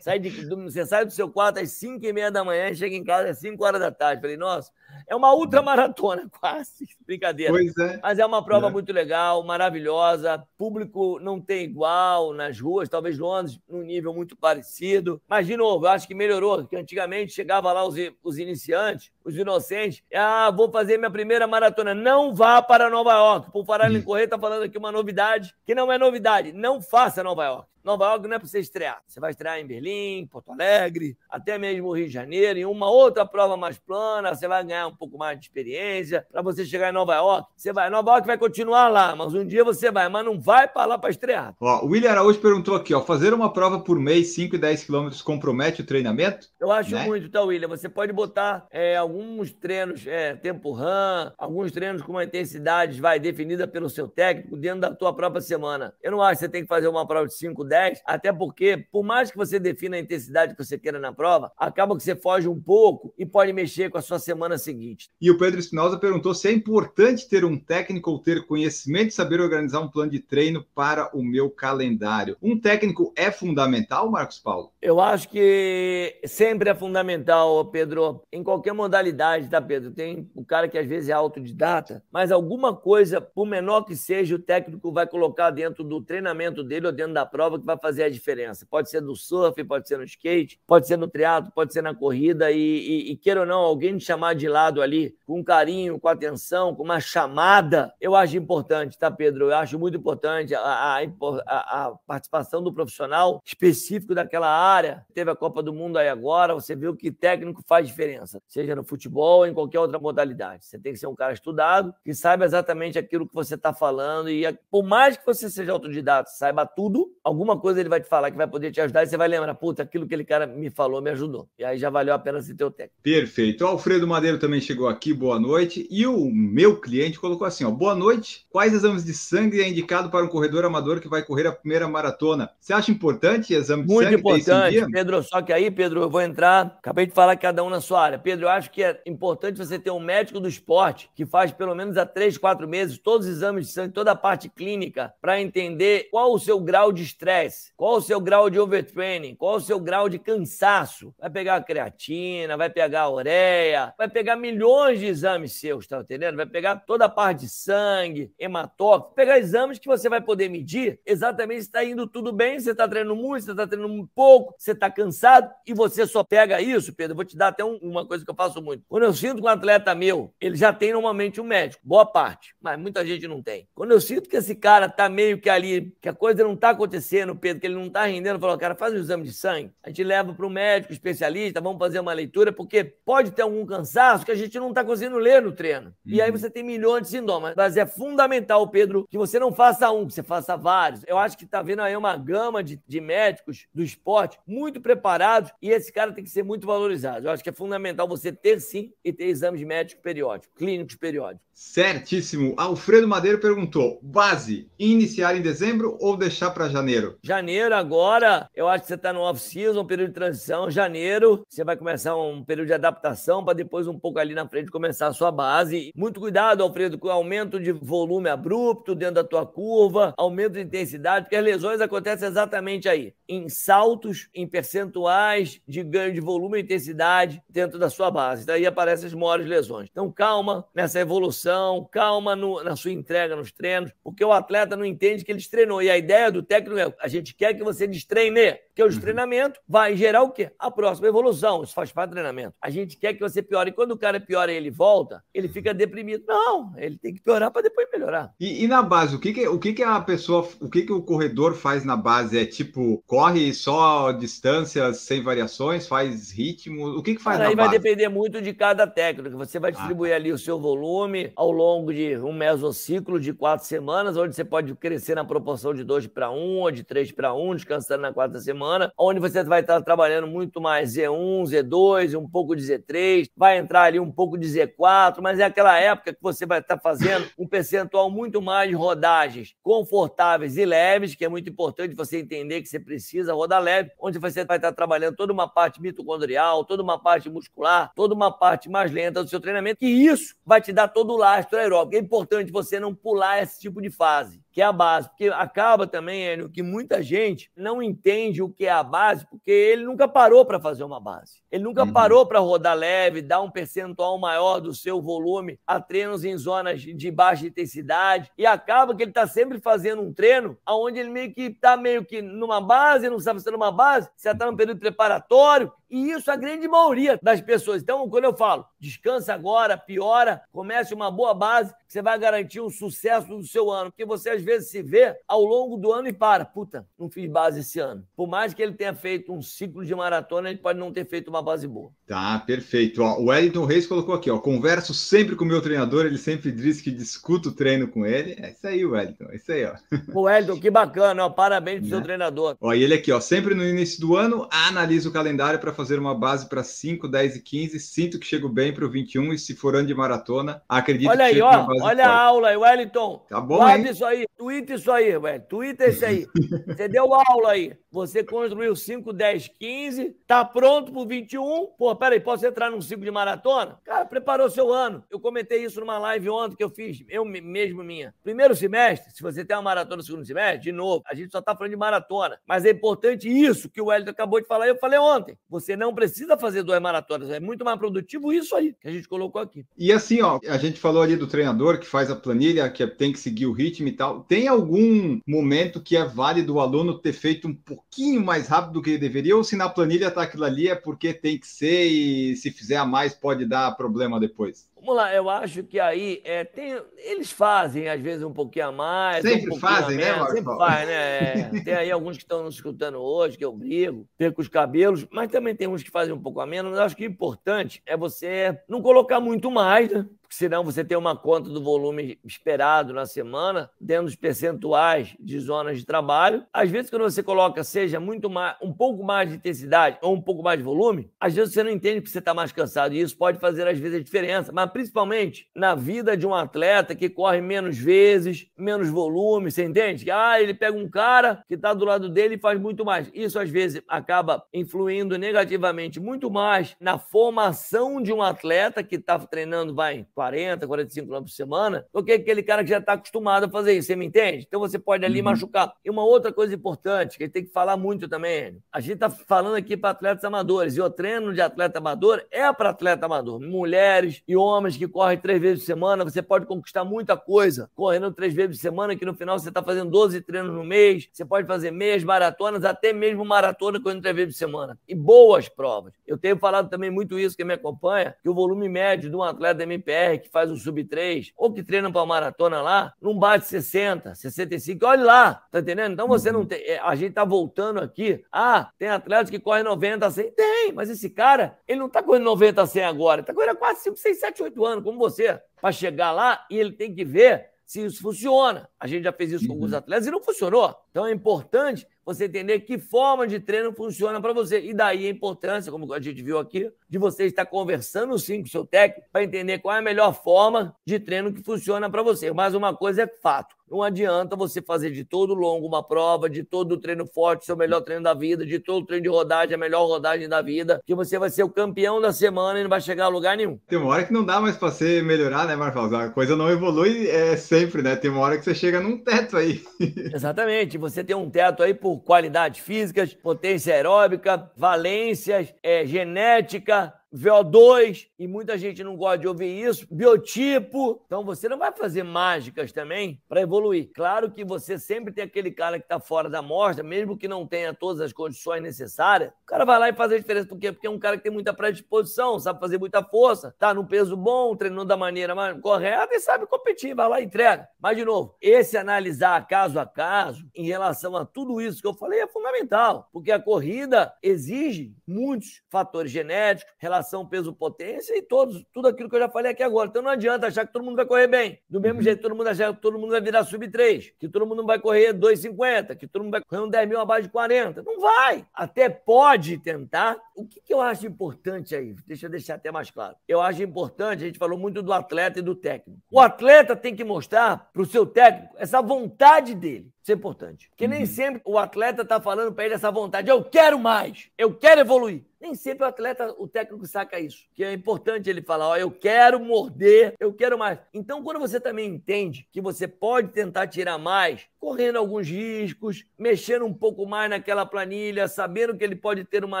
Sai de, você sai do seu quarto às 5 e meia da manhã e chega em casa às 5 horas da tarde. Falei, nossa, é uma ultramaratona, quase. Brincadeira. Pois é. Mas é uma prova é. muito legal, maravilhosa. Público não tem igual nas ruas, talvez Londres num nível muito parecido. Mas, de novo, eu acho que melhorou, porque antigamente chegava lá os, os iniciantes, os inocentes. Ah, vou fazer minha primeira maratona. Não vá para Nova York. Por falar em correr, tá falando aqui uma novidade que não é novidade. Não faça Nova York. Nova York não é para você estrear. Você vai estrear em Berlim, Porto Alegre, até mesmo Rio de Janeiro, em uma outra prova mais plana. Você vai ganhar um pouco mais de experiência. Para você chegar em Nova York, você vai. Nova York vai continuar lá, mas um dia você vai, mas não vai para lá para estrear. Ó, o William Araújo perguntou aqui: ó, fazer uma prova por mês, 5 e 10 quilômetros, compromete o treinamento? Eu acho né? muito, tá, William? Você pode botar é, alguns treinos, é, tempo run, alguns treinos com uma intensidade vai definida pelo seu técnico dentro da tua própria semana. Eu não acho que você tem que fazer uma prova de 5, 10, até porque, por mais que você defina a intensidade que você queira na prova, acaba que você foge um pouco e pode mexer com a sua semana seguinte. E o Pedro Espinosa perguntou se é importante ter um técnico ou ter conhecimento e saber organizar um plano de treino para o meu calendário. Um técnico é fundamental, Marcos Paulo? Eu acho que sempre é fundamental, Pedro, em qualquer modalidade, tá, Pedro? Tem o cara que às vezes é autodidata, mas alguma coisa, por menor que seja, o técnico vai colocar dentro do treinamento dele ou dentro da prova vai fazer a diferença. Pode ser no surf, pode ser no skate, pode ser no triatlo, pode ser na corrida e, e, e queira ou não, alguém te chamar de lado ali com carinho, com atenção, com uma chamada, eu acho importante, tá, Pedro? Eu acho muito importante a, a, a, a participação do profissional específico daquela área. Teve a Copa do Mundo aí agora, você viu que técnico faz diferença, seja no futebol ou em qualquer outra modalidade. Você tem que ser um cara estudado, que saiba exatamente aquilo que você está falando e por mais que você seja autodidata, saiba tudo, alguma coisa ele vai te falar que vai poder te ajudar e você vai lembrar, puta, aquilo que aquele cara me falou me ajudou. E aí já valeu a pena ser teu técnico. Perfeito. O Alfredo Madeiro também chegou aqui, boa noite. E o meu cliente colocou assim, ó, boa noite. Quais exames de sangue é indicado para um corredor amador que vai correr a primeira maratona? Você acha importante exame de Muito sangue? Muito importante, Pedro. Só que aí, Pedro, eu vou entrar, acabei de falar cada um na sua área. Pedro, eu acho que é importante você ter um médico do esporte que faz pelo menos há três, quatro meses todos os exames de sangue, toda a parte clínica, para entender qual o seu grau de estresse, qual o seu grau de overtraining, qual o seu grau de cansaço. Vai pegar a creatina, vai pegar a ureia, vai pegar milhões de exames seus, tá entendendo? Vai pegar toda a parte de sangue, hematócrito, pegar exames que você vai poder medir exatamente se está indo tudo bem, você está treinando muito, você está treinando pouco, você está cansado e você só pega isso, Pedro. Vou te dar até um, uma coisa que eu faço muito. Quando eu sinto que um atleta meu, ele já tem normalmente um médico, boa parte, mas muita gente não tem. Quando eu sinto que esse cara tá meio que ali, que a coisa não tá acontecendo, Pedro, que ele não tá rendendo, eu falo, cara, faz um exame de sangue. A gente leva para o médico especialista, vamos fazer uma leitura, porque pode ter algum cansaço que a gente não tá conseguindo ler no treino. Uhum. E aí uhum. você tem milhões de sintomas. Mas é fundamental, Pedro, que você não faça um, que você faça vários. Eu acho que tá vendo aí uma gama de, de médicos do esporte muito preparados e esse cara tem que ser muito valorizado. Eu acho que é fundamental você ter sim e ter exames médicos periódicos, clínicos periódicos. Certíssimo. Alfredo Madeiro perguntou: base, iniciar em dezembro ou deixar para janeiro? Janeiro agora, eu acho que você está no off-season, período de transição. Janeiro, você vai começar um período de adaptação para depois um pouco ali na frente começar a sua base. Muito cuidado, Alfredo, com o aumento de volume abrupto dentro da tua curva, aumento de intensidade, porque as lesões acontecem exatamente aí, em saltos, em percentuais de ganho de volume e intensidade dentro da sua base. Daí aparecem as maiores lesões. Então calma nessa evolução calma no, na sua entrega nos treinos, porque o atleta não entende que ele treinou. E a ideia do técnico é: a gente quer que você destreine, porque o uhum. treinamento vai gerar o quê? A próxima evolução. Isso faz parte do treinamento. A gente quer que você piore. E quando o cara piora e ele volta, ele fica deprimido. Não, ele tem que piorar para depois melhorar. E, e, na base, o que, que o que, que a pessoa, o que, que o corredor faz na base? É tipo, corre só distâncias sem variações, faz ritmo? O que, que faz cara, na aí base? Aí vai depender muito de cada técnico. Você vai ah, distribuir ah. ali o seu volume, ao longo de um mesociclo de quatro semanas, onde você pode crescer na proporção de 2 para 1 ou de 3 para 1, descansando na quarta semana, onde você vai estar trabalhando muito mais Z1, Z2, um pouco de Z3, vai entrar ali um pouco de Z4, mas é aquela época que você vai estar fazendo um percentual muito mais de rodagens confortáveis e leves, que é muito importante você entender que você precisa rodar leve, onde você vai estar trabalhando toda uma parte mitocondrial, toda uma parte muscular, toda uma parte mais lenta do seu treinamento, que isso vai te dar todo o lastro aeróbico. É importante você não pular esse tipo de fase que é a base. Porque acaba também, Enio, que muita gente não entende o que é a base, porque ele nunca parou para fazer uma base. Ele nunca uhum. parou para rodar leve, dar um percentual maior do seu volume a treinos em zonas de baixa intensidade. E acaba que ele está sempre fazendo um treino onde ele meio que está meio que numa base, não sabe se está numa base, se está num período preparatório. E isso a grande maioria das pessoas. Então, quando eu falo, descansa agora, piora, comece uma boa base, você vai garantir um sucesso do seu ano. Porque você às vezes se vê ao longo do ano e para. Puta, não fiz base esse ano. Por mais que ele tenha feito um ciclo de maratona, ele pode não ter feito uma base boa. Tá, perfeito. Ó, o Wellington Reis colocou aqui, ó. Converso sempre com o meu treinador, ele sempre diz que discuto o treino com ele. É isso aí, Wellington. É isso aí, ó. O Wellington, que bacana, ó. Parabéns pro né? seu treinador. Ó, e ele aqui, ó. Sempre no início do ano, analisa o calendário para fazer uma base para 5, 10 e 15. Sinto que chego bem para o 21 e se for ano de maratona, acredito olha que aí, ó, Olha forte. a aula aí, Wellington. Tá bom, Guarda isso aí, twitta isso aí, velho. Twitta isso aí. Você deu aula aí. Você construiu 5, 10, 15, tá pronto pro 21. Pô, peraí, posso entrar num ciclo de maratona? Cara, preparou seu ano. Eu comentei isso numa live ontem que eu fiz, eu mesmo minha. Primeiro semestre, se você tem uma maratona no segundo semestre, de novo, a gente só tá falando de maratona. Mas é importante isso que o Wellington acabou de falar. Eu falei ontem. Você não precisa fazer duas maratonas. É muito mais produtivo isso aí que a gente colocou aqui. E assim, ó, a gente falou ali do treinador que faz a planilha, que tem que seguir o ritmo e tal. Tem algum momento que é válido o aluno ter feito um pouco pouquinho mais rápido do que deveria, ou se na planilha está aquilo ali é porque tem que ser e se fizer a mais pode dar problema depois? Vamos lá, eu acho que aí é, tem, eles fazem às vezes um pouquinho a mais. Sempre um fazem, né, Marcos? Sempre faz, né? É, tem aí alguns que estão nos escutando hoje, que eu brigo, perco os cabelos, mas também tem uns que fazem um pouco a menos. Mas eu acho que o importante é você não colocar muito mais, né? senão você tem uma conta do volume esperado na semana, dentro dos percentuais de zonas de trabalho. Às vezes, quando você coloca, seja muito mais, um pouco mais de intensidade ou um pouco mais de volume, às vezes você não entende que você está mais cansado. E isso pode fazer, às vezes, a diferença. Mas principalmente na vida de um atleta que corre menos vezes, menos volume, você entende? Ah, ele pega um cara que está do lado dele e faz muito mais. Isso, às vezes, acaba influindo negativamente muito mais na formação de um atleta que está treinando, vai, 40, 45 km por semana, do que aquele cara que já está acostumado a fazer isso. Você me entende? Então você pode ali uhum. machucar. E uma outra coisa importante, que tem que falar muito também, a gente está falando aqui para atletas amadores, e o treino de atleta amador é para atleta amador. Mulheres e homens que correm três vezes por semana, você pode conquistar muita coisa correndo três vezes por semana, que no final você está fazendo 12 treinos no mês, você pode fazer meias maratonas, até mesmo maratona correndo três vezes por semana. E boas provas. Eu tenho falado também muito isso, que me acompanha, que o volume médio de um atleta MPR que faz um sub-3 ou que treina para maratona lá, não bate 60, 65. Olha lá, tá entendendo? Então você não uhum. tem. É, a gente tá voltando aqui. Ah, tem atletas que correm 90 a 100? Tem, mas esse cara, ele não tá correndo 90 a 100 agora, ele tá correndo há 4, 5, 6, 7, 8 anos, como você, para chegar lá e ele tem que ver se isso funciona. A gente já fez isso com alguns uhum. atletas e não funcionou. Então é importante você entender que forma de treino funciona para você. E daí a importância, como a gente viu aqui, de você estar conversando sim com o seu técnico para entender qual é a melhor forma de treino que funciona para você. Mas uma coisa é fato: não adianta você fazer de todo longo uma prova, de todo treino forte, seu melhor treino da vida, de todo treino de rodagem, a melhor rodagem da vida, que você vai ser o campeão da semana e não vai chegar a lugar nenhum. Tem uma hora que não dá mais para você melhorar, né, Marcos? A coisa não evolui é sempre, né? Tem uma hora que você chega num teto aí. Exatamente. Você tem um teto aí por qualidades físicas, potência aeróbica, valências, é, genética, Instagram VO2, e muita gente não gosta de ouvir isso, biotipo. Então você não vai fazer mágicas também para evoluir. Claro que você sempre tem aquele cara que está fora da mostra, mesmo que não tenha todas as condições necessárias. O cara vai lá e faz a diferença. Por quê? Porque é um cara que tem muita predisposição, sabe fazer muita força, tá no peso bom, treinando da maneira correta e sabe competir, vai lá e entrega. Mas, de novo, esse analisar caso a caso em relação a tudo isso que eu falei é fundamental, porque a corrida exige muitos fatores genéticos, relação musculação, peso, potência e todos, tudo aquilo que eu já falei aqui agora. Então não adianta achar que todo mundo vai correr bem. Do mesmo uhum. jeito, todo mundo achar que todo mundo vai virar sub 3, que todo mundo vai correr 2,50, que todo mundo vai correr um 10 mil abaixo de 40. Não vai. Até pode tentar. O que, que eu acho importante aí? Deixa eu deixar até mais claro. Eu acho importante, a gente falou muito do atleta e do técnico. O atleta tem que mostrar para o seu técnico essa vontade dele. Isso é importante. Porque nem uhum. sempre o atleta está falando para ele essa vontade. Eu quero mais, eu quero evoluir. Nem sempre o atleta, o técnico saca isso. Que é importante ele falar, ó, eu quero morder, eu quero mais. Então, quando você também entende que você pode tentar tirar mais, correndo alguns riscos, mexendo um pouco mais naquela planilha, sabendo que ele pode ter uma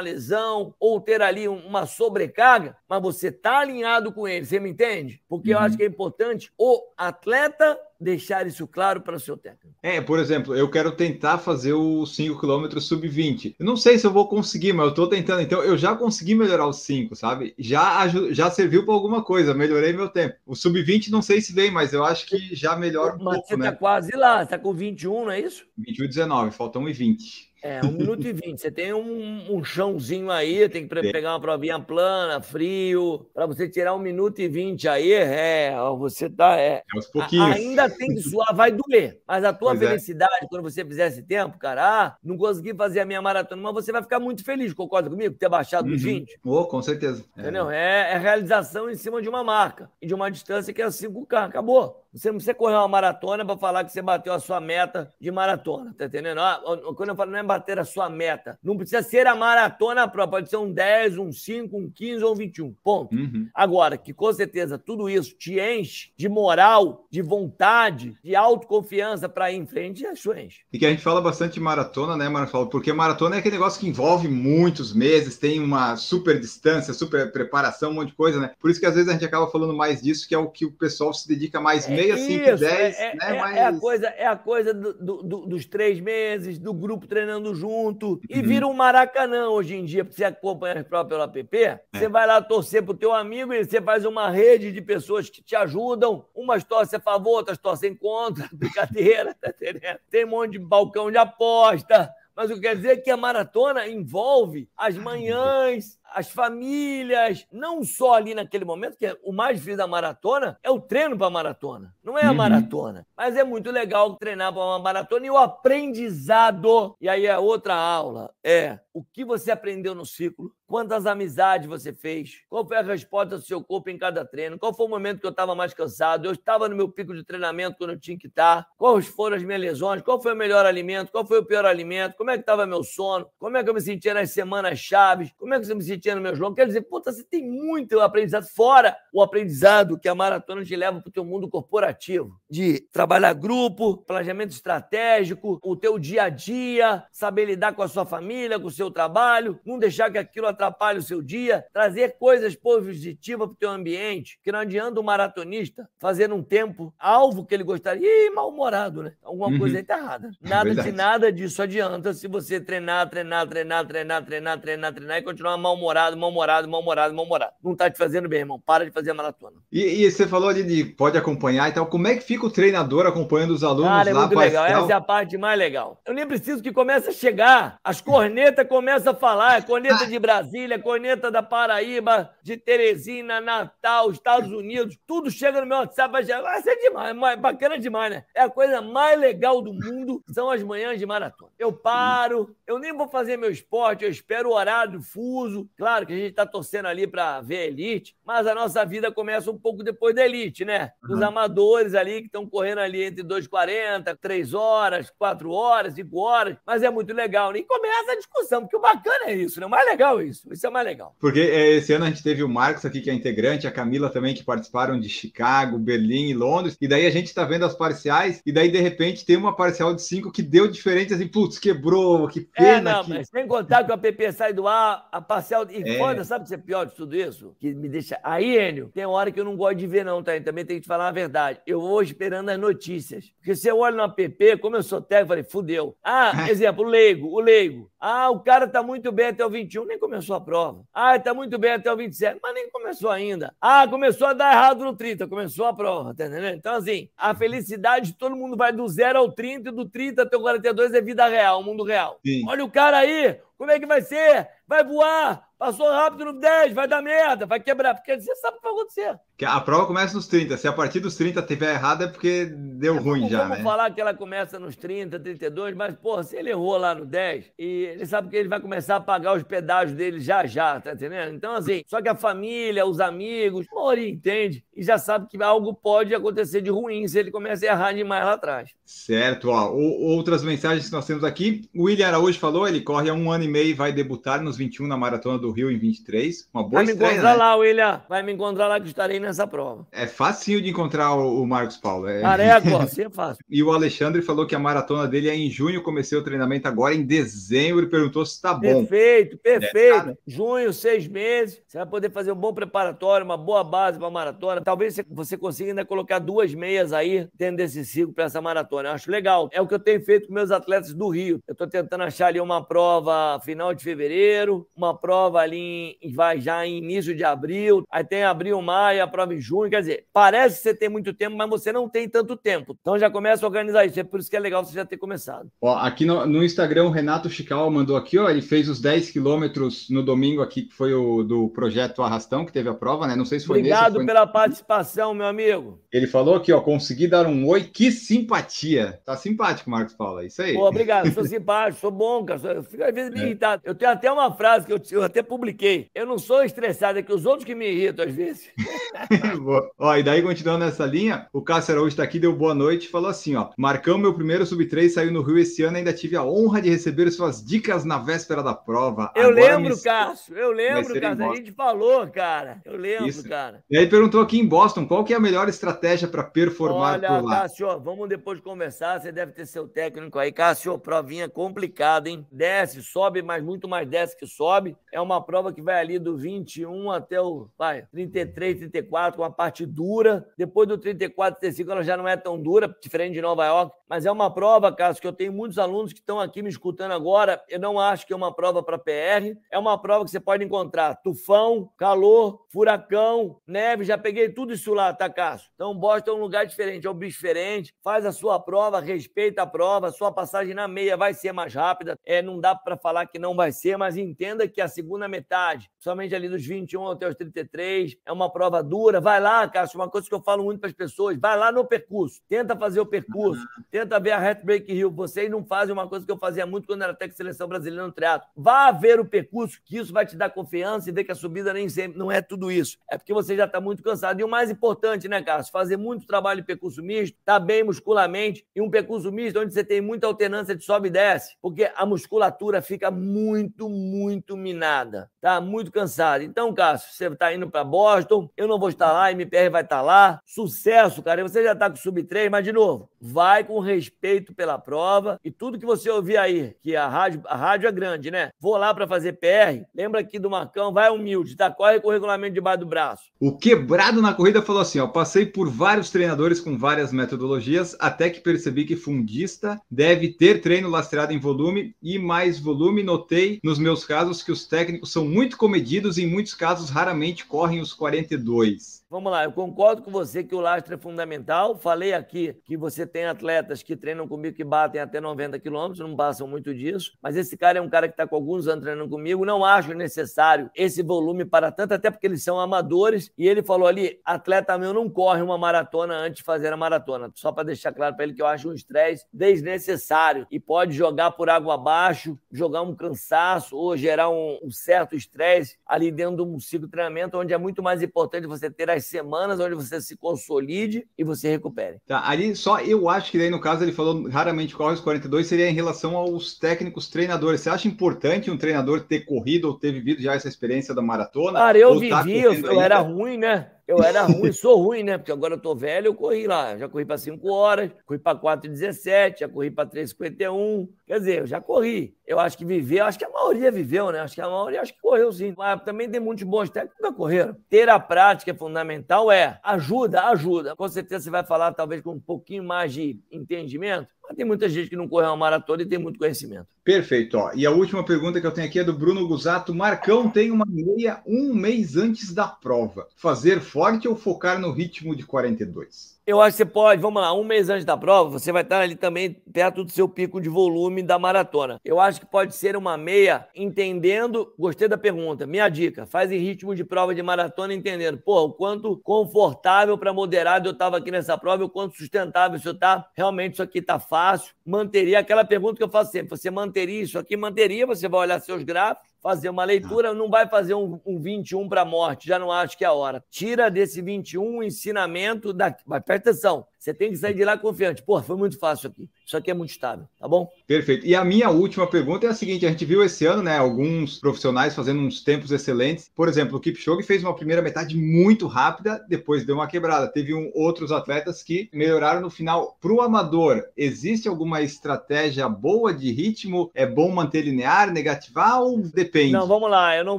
lesão ou ter ali uma sobrecarga, mas você está alinhado com ele, você me entende? Porque uhum. eu acho uhum. que é importante o atleta deixar isso claro para o seu técnico. É, por exemplo, eu quero tentar fazer o 5 km sub-20. Eu não sei se eu vou conseguir, mas eu estou tentando. Então, eu já consegui melhorar os 5, sabe? Já, já serviu para alguma coisa, melhorei meu tempo. O sub-20 não sei se vem, mas eu acho que já melhora um mas pouco, você né? Tá quase lá, está com 21, não é isso? 21 e 19, faltam 1 e 20. É, um minuto e vinte. Você tem um, um chãozinho aí, tem que pegar uma provinha plana, frio, para você tirar um minuto e vinte aí, é, você tá. É, é aos pouquinhos. Ainda tem que suar, vai doer. Mas a tua pois é. felicidade, é. quando você fizer esse tempo, cara, ah, não consegui fazer a minha maratona, mas você vai ficar muito feliz, concorda comigo? Ter baixado uhum. dos 20? Oh, com certeza. Entendeu? É. é realização em cima de uma marca e de uma distância que é 5K. Acabou. Você não precisa correr uma maratona para falar que você bateu a sua meta de maratona, tá entendendo? Ah, quando eu falo não é bater a sua meta, não precisa ser a maratona própria, pode ser um 10, um 5, um 15 ou um 21. Ponto. Uhum. Agora, que com certeza tudo isso te enche de moral, de vontade, de autoconfiança para ir em frente, isso enche. E que a gente fala bastante de maratona, né, Marcelo? Porque maratona é aquele negócio que envolve muitos meses, tem uma super distância, super preparação, um monte de coisa, né? Por isso que às vezes a gente acaba falando mais disso, que é o que o pessoal se dedica mais é meia, 5 e 10, é, né? É, Mas... é, a coisa, é a coisa do, do, dos três meses, do grupo treinando junto, e uhum. vira um maracanã hoje em dia, porque você acompanha provas pelo app, é. você vai lá torcer pro teu amigo e você faz uma rede de pessoas que te ajudam, umas torcem a favor, outras torcem contra, brincadeira, tá entendendo? Tem um monte de balcão de aposta, mas o que quer dizer é que a maratona envolve as manhãs, as famílias, não só ali naquele momento, que é o mais difícil da maratona é o treino para a maratona, não é a uhum. maratona. Mas é muito legal treinar para uma maratona e o aprendizado. E aí a outra aula é o que você aprendeu no ciclo, quantas amizades você fez, qual foi a resposta do seu corpo em cada treino, qual foi o momento que eu estava mais cansado, eu estava no meu pico de treinamento quando eu tinha que estar, quais foram as minhas lesões, qual foi o melhor alimento, qual foi o pior alimento, como é que estava meu sono, como é que eu me sentia nas semanas chaves, como é que eu me sentia no meu João. Quer dizer, puta, você tem muito aprendizado, fora o aprendizado que a maratona te leva para o teu mundo corporativo, de trabalhar grupo, planejamento estratégico, o teu dia a dia, saber lidar com a sua família, com o seu trabalho, não deixar que aquilo atrapalhe o seu dia, trazer coisas positivas para o teu ambiente, que não adianta o maratonista fazer um tempo alvo que ele gostaria, e mal-humorado, né? Alguma uhum. coisa aí tá errada. Nada de nada disso adianta se você treinar, treinar, treinar, treinar, treinar, treinar, treinar e continuar mal-humorado mal-humorado, mal-humorado, mal-humorado. Não tá te fazendo bem, irmão. Para de fazer a maratona. E, e, você falou ali de pode acompanhar e tal. Como é que fica o treinador acompanhando os alunos Cara, é lá? Muito legal. Essa é a parte mais legal. Eu nem preciso que comece a chegar. As cornetas começam a falar. É corneta de Brasília, corneta da Paraíba, de Teresina, Natal, Estados Unidos. Tudo chega no meu WhatsApp. Vai ser é demais. É bacana demais, né? É a coisa mais legal do mundo. São as manhãs de maratona. Eu paro. Eu nem vou fazer meu esporte. Eu espero o horário fuso. Claro que a gente está torcendo ali para ver a elite, mas a nossa vida começa um pouco depois da elite, né? Dos uhum. amadores ali que estão correndo ali entre 2,40, 3 horas, 4 horas, 5 horas, mas é muito legal. Né? E começa a discussão, porque o bacana é isso, né? O mais legal é isso. Isso é mais legal. Porque é, esse ano a gente teve o Marcos aqui, que é integrante, a Camila também, que participaram de Chicago, Berlim e Londres, e daí a gente está vendo as parciais, e daí de repente tem uma parcial de 5 que deu diferente, assim, putz, quebrou, que é, pena. É, não, que... mas sem contar que o app sai do ar, a parcial e é. foda, sabe o que é pior de tudo isso? Que me deixa. Aí, Enio, tem hora que eu não gosto de ver, não, tá? Também tem que te falar a verdade. Eu vou esperando as notícias. Porque se eu olho no app, como eu sou técnico, eu falei, fudeu. Ah, exemplo, o leigo, o leigo. Ah, o cara tá muito bem até o 21, nem começou a prova. Ah, tá muito bem até o 27, mas nem começou ainda. Ah, começou a dar errado no 30, começou a prova, tá entendendo? Então, assim, a felicidade, todo mundo vai do 0 ao 30 e do 30 até o 42 é vida real, mundo real. Sim. Olha o cara aí, Como é que vai ser? Vai voar? Passou rápido no 10, vai dar merda, vai quebrar, porque você sabe o que vai acontecer. A prova começa nos 30. Se a partir dos 30 tiver errado, é porque deu é, ruim já, vamos né? falar que ela começa nos 30, 32, mas, porra, se ele errou lá no 10, e ele sabe que ele vai começar a pagar os pedágios dele já já, tá entendendo? Então, assim, só que a família, os amigos, hora entende e já sabe que algo pode acontecer de ruim se ele começa a errar demais lá atrás. Certo, ó. O, outras mensagens que nós temos aqui. O William Araújo falou, ele corre há um ano e meio e vai debutar nos 21 na Maratona do Rio em 23. Uma boa Vai estreia, me encontrar né? lá, William. Vai me encontrar lá que estarei nessa prova. É facinho de encontrar o, Marcos Paulo. É... Careco, assim é fácil. e o Alexandre falou que a maratona dele é em junho, comecei o treinamento agora em dezembro e perguntou se está bom. Perfeito, perfeito. É, junho, seis meses, você vai poder fazer um bom preparatório, uma boa base para a maratona. Talvez você consiga ainda colocar duas meias aí dentro desse ciclo para essa maratona. Eu acho legal. É o que eu tenho feito com meus atletas do Rio. Eu estou tentando achar ali uma prova final de fevereiro, uma prova ali em, vai já em início de abril, aí tem abril, maio, a prova em junho. Quer dizer, parece que você tem muito tempo, mas você não tem tanto tempo. Então já começa a organizar isso. É por isso que é legal você já ter começado. Ó, aqui no, no Instagram, o Renato Chical mandou aqui, ó, ele fez os 10 quilômetros no domingo aqui, que foi o do projeto Arrastão, que teve a prova, né? Não sei se foi Obrigado nesse, pela participação, meu amigo. Ele falou aqui, ó, consegui dar um oi, que simpatia. Tá simpático, Marcos Paulo, é isso aí. Pô, obrigado, sou simpático, sou bom, cara. Eu fico às vezes me é. irritado. Eu tenho até uma frase que eu, eu até publiquei. Eu não sou estressado, é que os outros que me irritam às vezes. ó, e daí, continuando nessa linha, o Cássio Araújo tá aqui, deu boa noite, falou assim, ó, Marcão, meu primeiro sub-3 saiu no Rio esse ano, ainda tive a honra de receber suas dicas na véspera da prova. Eu Agora lembro, me... Cássio, eu lembro, Cássio, a gente falou, cara. Eu lembro, Isso. cara. E aí perguntou aqui em Boston, qual que é a melhor estratégia para performar Olha, por lá? Cássio, vamos depois conversar, você deve ter seu técnico aí. Cássio, provinha complicada, hein? Desce, sobe, mas muito mais desce que sobe. É uma prova que vai ali do 21 até o vai, 33, 34, com a parte dura. Depois do 34, 35, ela já não é tão dura, diferente de Nova York. Mas é uma prova, Cássio, que eu tenho muitos alunos que estão aqui me escutando agora. Eu não acho que é uma prova para PR. É uma prova que você pode encontrar tufão, calor, furacão, neve. Já peguei tudo isso lá, tá, Cássio? Então, Boston é um lugar diferente, é um bicho diferente. Faz a sua prova, respeita a prova. Sua passagem na meia vai ser mais rápida. É, não dá para falar que não vai ser, mas entenda que a segunda metade, somente ali dos 21 até os 33, é uma prova dura. Vai lá, Cássio, uma coisa que eu falo muito para as pessoas: vai lá no percurso, tenta fazer o percurso, tenta ver a Heartbreak Hill. Vocês não fazem uma coisa que eu fazia muito quando era técnico seleção brasileira no teatro. Vá ver o percurso, que isso vai te dar confiança e ver que a subida nem sempre não é tudo isso. É porque você já está muito cansado. E o mais importante, né, Cássio? Fazer muito trabalho de percurso misto, tá bem muscularmente, e um percurso misto onde você tem muita alternância de sobe e desce, porque a musculatura fica muito, muito minada, tá? Muito cansada. Então, Cássio, você está indo para Boston, eu não vou estar lá, MPR vai estar lá. Sucesso, cara. E você já está com sub 3, mas de novo, vai com respeito pela prova e tudo que você ouvir aí, que a rádio, a rádio é grande, né? Vou lá para fazer PR. Lembra aqui do Marcão, vai humilde, tá? Corre com o regulamento debaixo do braço. O quebrado na corrida falou assim: ó, passei por vários treinadores com várias metodologias, até que percebi que fundista deve ter treino lastreado em volume e mais volume. Notei nos meus casos que os técnicos são muito comedidos e em muitos casos raramente correm os 42. Vamos lá, eu concordo com você que o lastro é fundamental. Falei aqui que você tem atletas que treinam comigo que batem até 90 quilômetros, não passam muito disso. Mas esse cara é um cara que está com alguns anos treinando comigo. Não acho necessário esse volume para tanto, até porque eles são amadores. E ele falou ali: atleta meu não corre uma maratona antes de fazer a maratona. Só para deixar claro para ele que eu acho um estresse desnecessário e pode jogar por água abaixo, jogar um cansaço ou gerar um, um certo estresse ali dentro de um ciclo de treinamento, onde é muito mais importante você ter as semanas onde você se consolide e você recupere. Tá, ali só eu acho que daí no caso ele falou raramente corre os 42 seria em relação aos técnicos treinadores. Você acha importante um treinador ter corrido ou ter vivido já essa experiência da maratona? Cara, eu tá vivi, tá eu, eu era ruim, né? Eu era ruim, sou ruim, né? Porque agora eu tô velho, eu corri lá. Já corri para 5 horas, corri para 4,17, já corri para 3,51. Quer dizer, eu já corri. Eu acho que viveu, acho que a maioria viveu, né? Acho que a maioria acho que correu sim. Mas também tem muitos bons técnicos que correram. Ter a prática é fundamental, é. Ajuda, ajuda. Com certeza você vai falar, talvez, com um pouquinho mais de entendimento. Mas tem muita gente que não correu uma maratona e tem muito conhecimento. Perfeito. Ó. E a última pergunta que eu tenho aqui é do Bruno Gusato. Marcão tem uma meia um mês antes da prova. Fazer forte ou focar no ritmo de 42? Eu acho que você pode, vamos lá, um mês antes da prova, você vai estar ali também perto do seu pico de volume da maratona. Eu acho que pode ser uma meia entendendo, gostei da pergunta, minha dica, faz em ritmo de prova de maratona entendendo, pô, o quanto confortável para moderado eu estava aqui nessa prova, o quanto sustentável isso tá, realmente isso aqui tá fácil, manteria aquela pergunta que eu faço sempre, você manteria isso aqui, manteria, você vai olhar seus gráficos, fazer uma leitura, não vai fazer um, um 21 para a morte, já não acho que é a hora. Tira desse 21 o ensinamento da. Mas presta atenção, você tem que sair de lá confiante. Pô, foi muito fácil aqui. Isso aqui é muito estável, tá bom? Perfeito. E a minha última pergunta é a seguinte: a gente viu esse ano, né, alguns profissionais fazendo uns tempos excelentes. Por exemplo, o Kipchoge fez uma primeira metade muito rápida, depois deu uma quebrada. Teve um, outros atletas que melhoraram no final. Para o amador, existe alguma estratégia boa de ritmo? É bom manter linear, negativar ou depende? Não, vamos lá. Eu não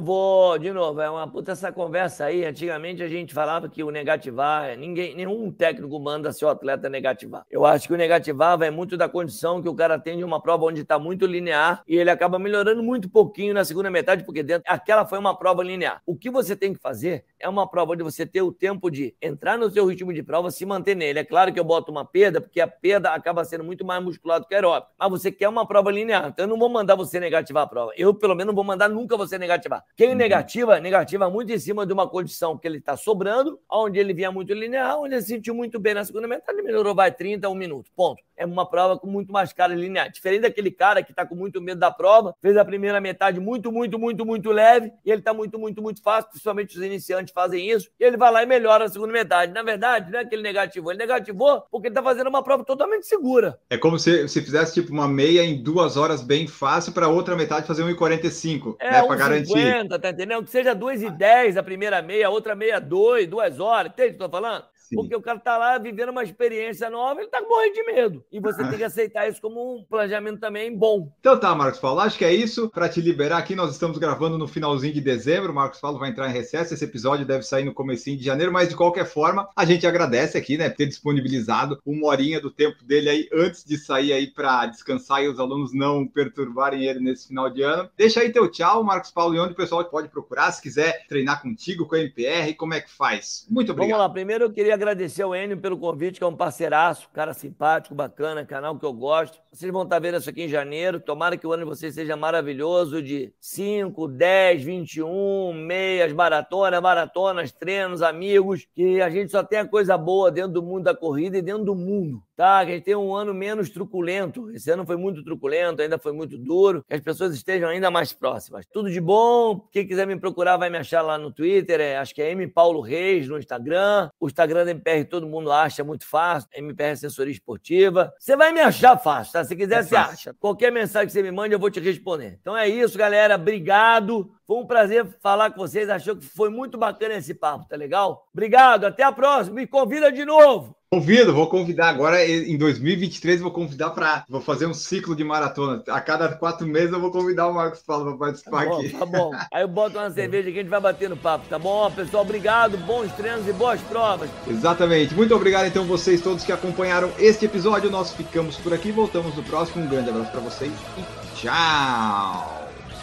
vou, de novo, é uma puta essa conversa aí. Antigamente a gente falava que o negativar, ninguém, nenhum técnico manda seu atleta negativar. Eu acho que o negativar vai muito da condição que o cara tem de uma prova onde está muito linear e ele acaba melhorando muito pouquinho na segunda metade, porque dentro aquela foi uma prova linear. O que você tem que fazer é uma prova onde você ter o tempo de entrar no seu ritmo de prova, se manter nele. É claro que eu boto uma perda, porque a perda acaba sendo muito mais muscular do que aeróbico. Mas você quer uma prova linear, então eu não vou mandar você negativar a prova. Eu, pelo menos, não vou mandar nunca você negativar. Quem uhum. negativa, negativa muito em cima de uma condição que ele está sobrando, onde ele vinha muito linear, onde ele se sentiu muito bem na segunda metade, ele melhorou, vai 30, 1 minuto. Ponto. É uma prova com muito mais cara linear. Diferente daquele cara que está com muito medo da prova, fez a primeira metade muito, muito, muito, muito leve, e ele está muito, muito, muito fácil, principalmente os iniciantes fazem isso, e ele vai lá e melhora a segunda metade. Na verdade, não é que ele negativou, ele negativou porque ele está fazendo uma prova totalmente segura. É como se, se fizesse tipo uma meia em duas horas bem fácil para outra metade fazer 1,45, é, né, para garantir. 50, tá entendendo? Que seja 2,10 a primeira meia, a outra meia 2, duas horas, entende o que eu tô falando? Sim. Porque o cara tá lá vivendo uma experiência nova, ele tá morrendo de medo. E você tem que aceitar isso como um planejamento também bom. Então tá, Marcos Paulo, acho que é isso. Para te liberar aqui, nós estamos gravando no finalzinho de dezembro. O Marcos Paulo vai entrar em recesso. Esse episódio deve sair no comecinho de janeiro, mas de qualquer forma, a gente agradece aqui, né, por ter disponibilizado uma horinha do tempo dele aí antes de sair aí para descansar e os alunos não perturbarem ele nesse final de ano. Deixa aí teu tchau, Marcos Paulo, e onde o pessoal pode procurar se quiser treinar contigo com a MPR, como é que faz? Muito obrigado. Vamos lá, primeiro eu queria agradecer ao Enio pelo convite, que é um parceiraço, cara simpático, bacana, canal que eu gosto. Vocês vão estar vendo isso aqui em janeiro. Tomara que o ano de vocês seja maravilhoso de 5, 10, 21, meias, maratona, maratonas, treinos, amigos. Que a gente só tenha coisa boa dentro do mundo da corrida e dentro do mundo tá? Que a gente tem um ano menos truculento. Esse ano foi muito truculento, ainda foi muito duro. Que as pessoas estejam ainda mais próximas. Tudo de bom. Quem quiser me procurar vai me achar lá no Twitter. É, acho que é M Paulo Reis no Instagram. O Instagram da MPR todo mundo acha muito fácil. MPR Assessoria Esportiva. Você vai me achar fácil, tá? Se quiser, é você acha. Qualquer mensagem que você me mande, eu vou te responder. Então é isso, galera. Obrigado. Foi um prazer falar com vocês. Achou que foi muito bacana esse papo, tá legal? Obrigado. Até a próxima. Me convida de novo. Convido, vou convidar agora em 2023, vou convidar para. Vou fazer um ciclo de maratona. A cada quatro meses eu vou convidar o Marcos Paulo para participar tá bom, aqui. Tá bom. Aí eu boto uma cerveja aqui a gente vai bater no papo, tá bom? Pessoal, obrigado, bons treinos e boas provas. Exatamente. Muito obrigado, então, vocês todos que acompanharam este episódio. Nós ficamos por aqui, voltamos no próximo. Um grande abraço para vocês e tchau!